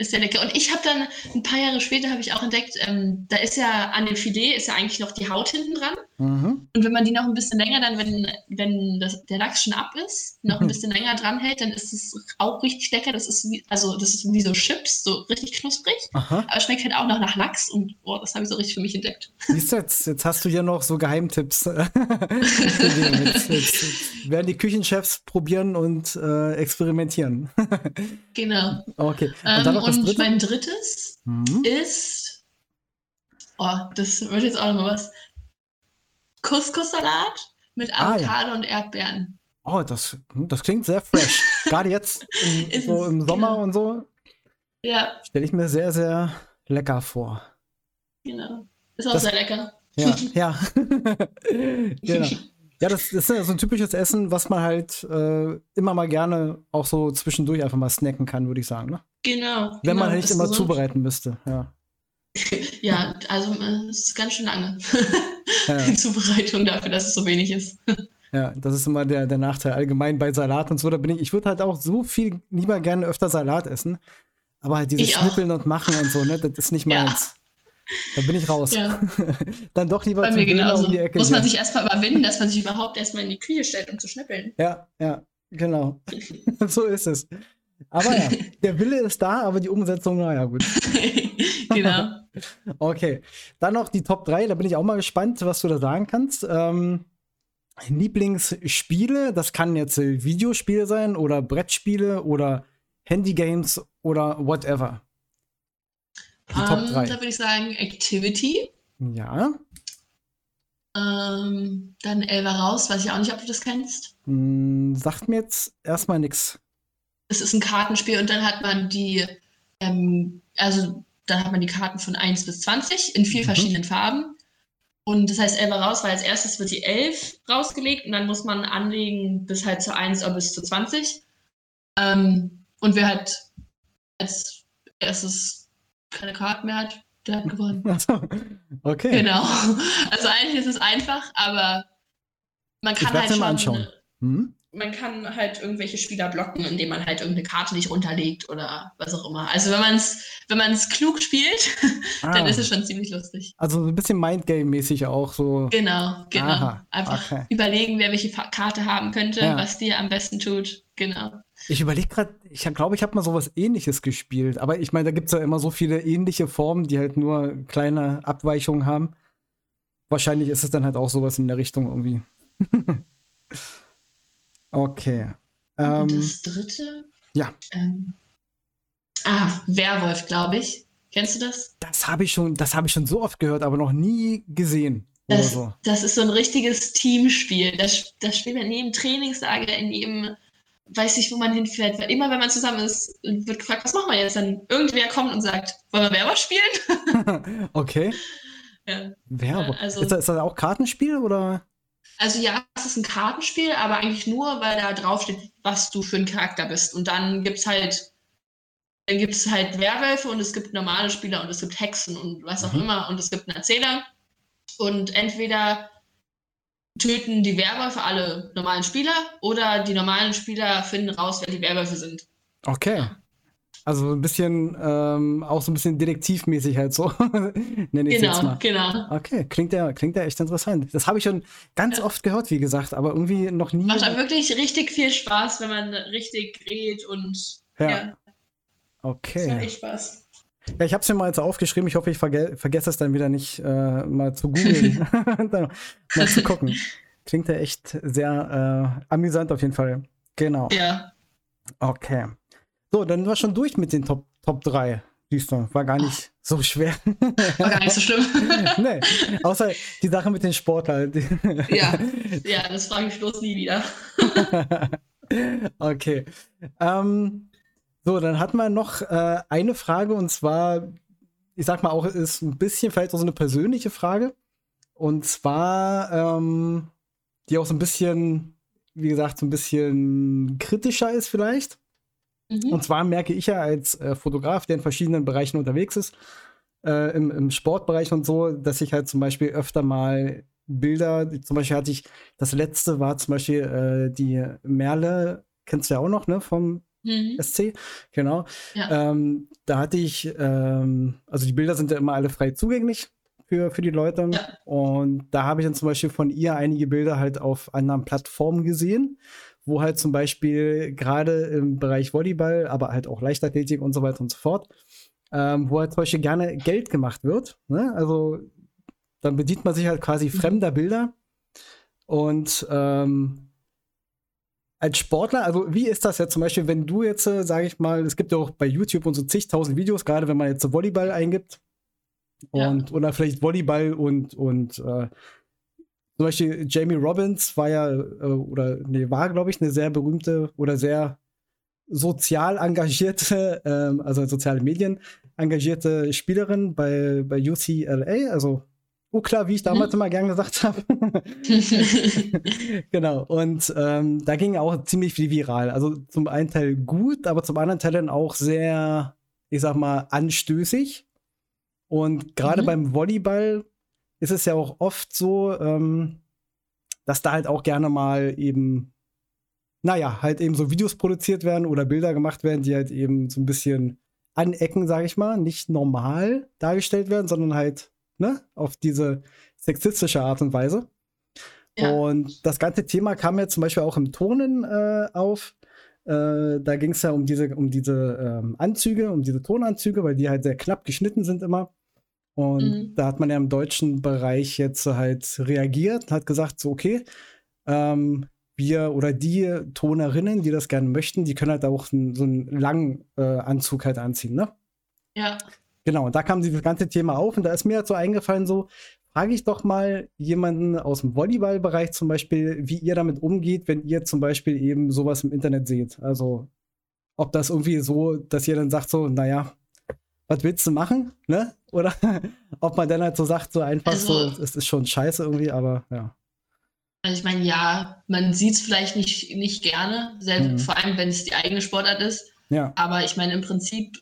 Ist sehr lecker. Und ich habe dann ein paar Jahre später habe ich auch entdeckt, ähm, da ist ja an dem Filet ist ja eigentlich noch die Haut hinten dran. Mhm. Und wenn man die noch ein bisschen länger, dann wenn, wenn das, der Lachs schon ab ist, noch ein bisschen länger dran hält, dann ist es auch richtig lecker. Das ist wie, also das ist wie so Chips, so richtig knusprig. Aha. Aber schmeckt halt auch noch nach Lachs und oh, das habe ich so richtig für mich entdeckt. Siehst du, jetzt, jetzt hast du hier noch so Geheimtipps. jetzt, jetzt werden die Küchenchefs probieren und äh, experimentieren. genau. Okay. Und, ähm, und mein drittes mhm. ist, oh, das wird jetzt auch noch mal was. Couscous-Salat mit Avocado ah, ja. und Erdbeeren. Oh, das, das klingt sehr fresh. Gerade jetzt im, so im Sommer genau. und so. Ja. Stelle ich mir sehr, sehr lecker vor. Genau. Ist auch das, sehr lecker. Ja, ja. genau. Ja, das, das, ist ja so ein typisches Essen, was man halt äh, immer mal gerne auch so zwischendurch einfach mal snacken kann, würde ich sagen. Ne? Genau. Wenn genau, man nicht immer zubereiten müsste, ja. ja, also es ist ganz schön lange. Ja. Die Zubereitung dafür, dass es so wenig ist. Ja, das ist immer der, der Nachteil allgemein bei Salat und so. Da bin ich, ich würde halt auch so viel lieber gerne öfter Salat essen. Aber halt dieses Schnippeln und Machen und so, ne, das ist nicht meins. Da bin ich raus. Ja. Dann doch lieber Bei mir genauso. um die Ecke. Muss man sich erstmal überwinden, dass man sich überhaupt erstmal in die Küche stellt, um zu schnippeln. Ja, ja, genau. so ist es. Aber ja, der Wille ist da, aber die Umsetzung, naja, gut. genau. okay. Dann noch die Top 3, da bin ich auch mal gespannt, was du da sagen kannst. Ähm, Lieblingsspiele, das kann jetzt Videospiele sein oder Brettspiele oder Handygames oder whatever. Die um, Top 3. Ähm, da würde ich sagen Activity. Ja. Ähm, dann Elva raus, weiß ich auch nicht, ob du das kennst. Hm, sagt mir jetzt erstmal nichts. Es ist ein Kartenspiel und dann hat man die, ähm, also dann hat man die Karten von 1 bis 20 in vier mhm. verschiedenen Farben. Und das heißt, Elva raus, weil als erstes wird die 11 rausgelegt und dann muss man anlegen bis halt zu 1 oder bis zu 20. Ähm, und wer halt als erstes keine Karten mehr hat, der hat gewonnen. okay. Genau. Also eigentlich ist es einfach, aber man kann halt schon. Anschauen. Hm? Man kann halt irgendwelche Spieler blocken, indem man halt irgendeine Karte nicht runterlegt oder was auch immer. Also wenn man es wenn man's klug spielt, ah. dann ist es schon ziemlich lustig. Also ein bisschen Mindgame-mäßig auch so. Genau, genau. Aha, Einfach okay. überlegen, wer welche Karte haben könnte, ja. was dir am besten tut. Genau. Ich überlege gerade, ich glaube, ich habe mal sowas ähnliches gespielt. Aber ich meine, da gibt es ja immer so viele ähnliche Formen, die halt nur kleine Abweichungen haben. Wahrscheinlich ist es dann halt auch sowas in der Richtung irgendwie. okay. Ähm, das dritte? Ja. Ähm, ah, Werwolf, glaube ich. Kennst du das? Das habe ich schon, das habe ich schon so oft gehört, aber noch nie gesehen. Das, so. das ist so ein richtiges Teamspiel. Das, das spielt man in jedem Trainingslager, in jedem weiß nicht, wo man hinfährt. Weil immer, wenn man zusammen ist, wird gefragt, was machen wir jetzt? Dann irgendwer kommt und sagt, wollen wir Werwolf spielen? okay. Ja. Werwolf. Also, ist, das, ist das auch Kartenspiel oder? Also ja, es ist ein Kartenspiel, aber eigentlich nur, weil da draufsteht, was du für ein Charakter bist. Und dann gibt es halt, dann gibt es halt Werwölfe und es gibt normale Spieler und es gibt Hexen und was auch mhm. immer und es gibt einen Erzähler. Und entweder töten die Werwölfe alle normalen Spieler oder die normalen Spieler finden raus, wer die Werwölfe sind. Okay. Also ein bisschen, ähm, auch so ein bisschen detektivmäßig halt so. Nenne ich genau, jetzt mal. Genau. Okay, klingt ja, klingt ja echt interessant. Das habe ich schon ganz ja. oft gehört, wie gesagt, aber irgendwie noch nie. Macht auch wirklich richtig viel Spaß, wenn man richtig redet und ja. ja. Okay. Das echt Spaß. Ja, ich habe es mir mal jetzt aufgeschrieben. Ich hoffe, ich verge vergesse es dann wieder nicht, äh, mal zu googeln, mal zu gucken. Klingt ja echt sehr äh, amüsant auf jeden Fall. Genau. Ja. Okay. So, dann war schon durch mit den Top, Top 3. Siehst du, war gar nicht so schwer. War gar nicht so schlimm. nee, außer die Sache mit den Sportlern. ja, ja, das frage ich bloß nie wieder. okay. Ähm, so, dann hat man noch äh, eine Frage und zwar, ich sag mal auch, ist ein bisschen vielleicht auch so eine persönliche Frage. Und zwar, ähm, die auch so ein bisschen, wie gesagt, so ein bisschen kritischer ist vielleicht. Mhm. Und zwar merke ich ja als äh, Fotograf, der in verschiedenen Bereichen unterwegs ist, äh, im, im, Sportbereich und so, dass ich halt zum Beispiel öfter mal Bilder, zum Beispiel hatte ich, das letzte war zum Beispiel äh, die Merle, kennst du ja auch noch, ne, vom mhm. SC, genau. Ja. Ähm, da hatte ich, ähm, also die Bilder sind ja immer alle frei zugänglich für, für die Leute. Ja. Und da habe ich dann zum Beispiel von ihr einige Bilder halt auf anderen Plattformen gesehen, wo halt zum Beispiel gerade im Bereich Volleyball, aber halt auch Leichtathletik und so weiter und so fort, ähm, wo halt zum Beispiel gerne Geld gemacht wird. Ne? Also dann bedient man sich halt quasi mhm. fremder Bilder. Und ähm, als Sportler, also wie ist das jetzt zum Beispiel, wenn du jetzt, äh, sage ich mal, es gibt ja auch bei YouTube und so zigtausend Videos, gerade wenn man jetzt so Volleyball eingibt und ja. oder vielleicht Volleyball und und äh, zum Beispiel Jamie Robbins war ja äh, oder nee war glaube ich eine sehr berühmte oder sehr sozial engagierte, ähm, also soziale Medien engagierte Spielerin bei bei UCLA, also Ukla, wie ich damals mhm. immer gern gesagt habe. genau. Und ähm, da ging auch ziemlich viel viral. Also zum einen Teil gut, aber zum anderen Teil dann auch sehr, ich sag mal, anstößig. Und gerade mhm. beim Volleyball ist es ja auch oft so, ähm, dass da halt auch gerne mal eben, naja, halt eben so Videos produziert werden oder Bilder gemacht werden, die halt eben so ein bisschen anecken, sag ich mal, nicht normal dargestellt werden, sondern halt ne, auf diese sexistische Art und Weise. Ja. Und das ganze Thema kam ja zum Beispiel auch im Turnen äh, auf. Äh, da ging es ja um diese, um diese ähm, Anzüge, um diese Tonanzüge, weil die halt sehr knapp geschnitten sind immer. Und mhm. da hat man ja im deutschen Bereich jetzt halt reagiert, hat gesagt, so, okay, ähm, wir oder die Tonerinnen, die das gerne möchten, die können halt auch so einen langen äh, Anzug halt anziehen, ne? Ja. Genau, und da kam dieses ganze Thema auf und da ist mir halt so eingefallen, so, frage ich doch mal jemanden aus dem Volleyballbereich zum Beispiel, wie ihr damit umgeht, wenn ihr zum Beispiel eben sowas im Internet seht. Also, ob das irgendwie so, dass ihr dann sagt, so, naja, was willst du machen, ne? Oder ob man dann halt so sagt, so einfach also, so, es ist schon scheiße irgendwie, aber ja. Also ich meine, ja, man sieht es vielleicht nicht, nicht gerne, selbst, mhm. vor allem wenn es die eigene Sportart ist. Ja. Aber ich meine, im Prinzip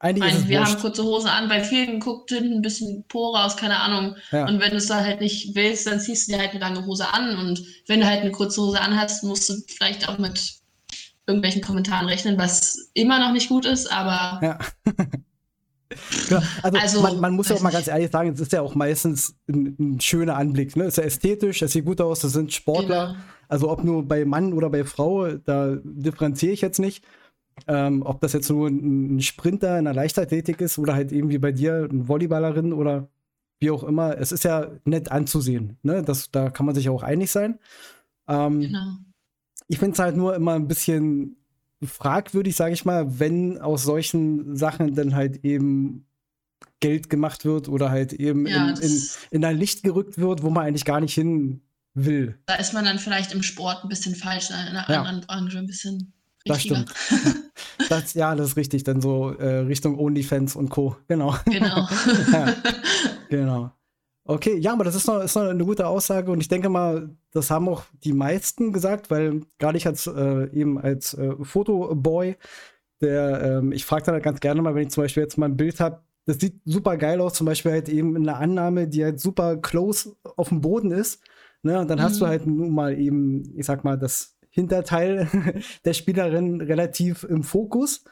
Einige meine, wir wurscht. haben kurze Hose an, bei vielen guckt hinten ein bisschen Po raus, keine Ahnung. Ja. Und wenn du es dann halt nicht willst, dann ziehst du dir halt eine lange Hose an. Und wenn du halt eine kurze Hose anhast, musst du vielleicht auch mit irgendwelchen Kommentaren rechnen, was immer noch nicht gut ist, aber. Ja. ja also, also, man, man muss ja auch mal ganz ehrlich sagen, es ist ja auch meistens ein, ein schöner Anblick. Ne? Es ist ja ästhetisch, es sieht gut aus, das sind Sportler. Genau. Also ob nur bei Mann oder bei Frau, da differenziere ich jetzt nicht. Ähm, ob das jetzt nur ein Sprinter in der Leichtathletik ist oder halt eben wie bei dir ein Volleyballerin oder wie auch immer. Es ist ja nett anzusehen. Ne? Das, da kann man sich auch einig sein. Ähm, genau. Ich finde es halt nur immer ein bisschen fragwürdig, sage ich mal, wenn aus solchen Sachen dann halt eben Geld gemacht wird oder halt eben ja, in, in, in ein Licht gerückt wird, wo man eigentlich gar nicht hin will. Da ist man dann vielleicht im Sport ein bisschen falsch, in einer ja. anderen Branche ein bisschen das stimmt. Das, ja, das ist richtig. Dann so äh, Richtung OnlyFans und Co. Genau. Genau. ja, genau. Okay, ja, aber das ist noch, ist noch eine gute Aussage und ich denke mal, das haben auch die meisten gesagt, weil gerade ich als äh, eben als äh, Fotoboy, der, ähm, ich frage dann halt ganz gerne mal, wenn ich zum Beispiel jetzt mal ein Bild habe, das sieht super geil aus, zum Beispiel halt eben in einer Annahme, die halt super close auf dem Boden ist. Ne? Und dann mhm. hast du mhm. halt nun mal eben, ich sag mal, das Hinterteil der Spielerin relativ im Fokus.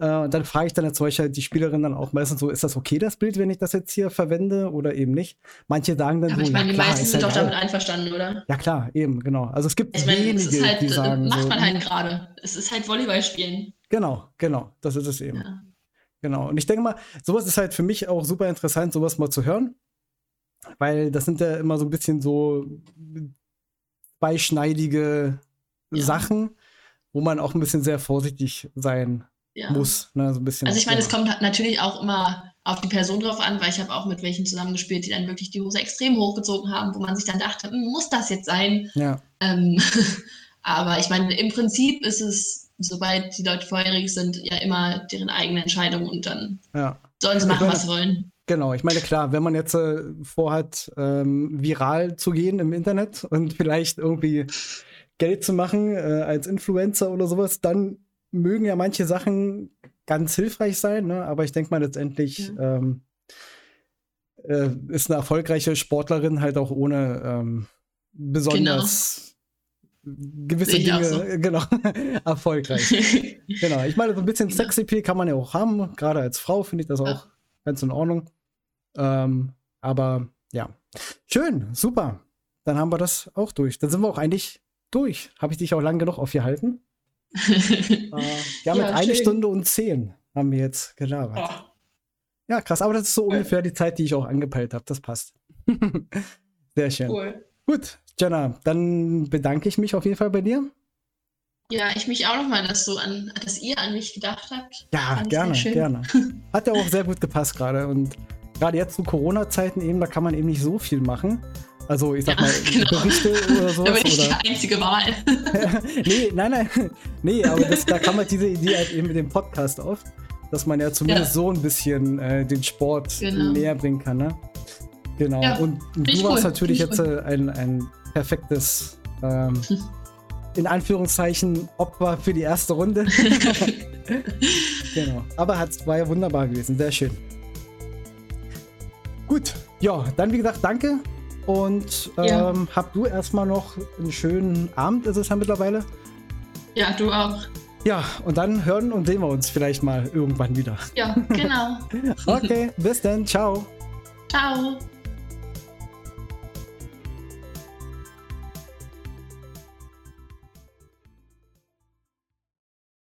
Äh, und dann frage ich dann zum Beispiel die Spielerin dann auch meistens so, ist das okay, das Bild, wenn ich das jetzt hier verwende oder eben nicht? Manche sagen dann Aber so, ich meine, ja, die klar, meisten sind doch damit einverstanden, oder? Ja klar, eben, genau. Also es gibt ich meine, wenige, halt, die sagen macht so, man halt gerade. Es ist halt Volleyball spielen. Genau, genau, das ist es eben. Ja. Genau. Und ich denke mal, sowas ist halt für mich auch super interessant, sowas mal zu hören. Weil das sind ja immer so ein bisschen so zweischneidige ja. Sachen, wo man auch ein bisschen sehr vorsichtig sein ja. muss. Ne? So ein bisschen also ich meine, es kommt natürlich auch immer auf die Person drauf an, weil ich habe auch mit welchen zusammengespielt, die dann wirklich die Hose extrem hochgezogen haben, wo man sich dann dachte, hm, muss das jetzt sein? Ja. Ähm, aber ich meine, im Prinzip ist es, sobald die Leute vorherig sind, ja immer deren eigene Entscheidung und dann ja. sollen sie machen, meine, was sie wollen. Genau, ich meine, klar, wenn man jetzt äh, vorhat, ähm, viral zu gehen im Internet und vielleicht irgendwie Geld zu machen äh, als Influencer oder sowas, dann mögen ja manche Sachen ganz hilfreich sein, ne? aber ich denke mal letztendlich ja. ähm, äh, ist eine erfolgreiche Sportlerin halt auch ohne ähm, besonders gewisse Dinge, so. genau, erfolgreich. genau. Ich meine, so ein bisschen genau. Sexappeal kann man ja auch haben. Gerade als Frau finde ich das auch ja. ganz in Ordnung. Ähm, aber ja. Schön, super. Dann haben wir das auch durch. Dann sind wir auch eigentlich durch. Habe ich dich auch lang genug aufgehalten? äh, ja, mit eine Stunde und zehn haben wir jetzt gelabert. Oh. Ja, krass. Aber das ist so ungefähr die Zeit, die ich auch angepeilt habe. Das passt. Sehr schön. Cool. Gut, Jenna, dann bedanke ich mich auf jeden Fall bei dir. Ja, ich mich auch nochmal, dass, so an, dass ihr an mich gedacht habt. Ja, gerne, gerne. Hat ja auch sehr gut gepasst gerade. Und gerade jetzt zu Corona-Zeiten eben, da kann man eben nicht so viel machen. Also ich sag ja, mal, genau. Berichte oder so. Da bin ich oder? die einzige Wahl. nee, nein, nein. Nee, aber das, da kann man diese Idee halt eben mit dem Podcast auf, dass man ja zumindest ja. so ein bisschen äh, den Sport genau. näher bringen kann. Ne? Genau. Ja, und du warst cool. natürlich jetzt cool. ein, ein perfektes, ähm, in Anführungszeichen, Opfer für die erste Runde. genau. Aber hat, war ja wunderbar gewesen. Sehr schön. Gut. Ja, dann wie gesagt, danke und ähm, ja. hab du erstmal noch einen schönen Abend, ist es ja mittlerweile. Ja, du auch. Ja, und dann hören und sehen wir uns vielleicht mal irgendwann wieder. Ja, genau. okay, bis dann. Ciao. Ciao.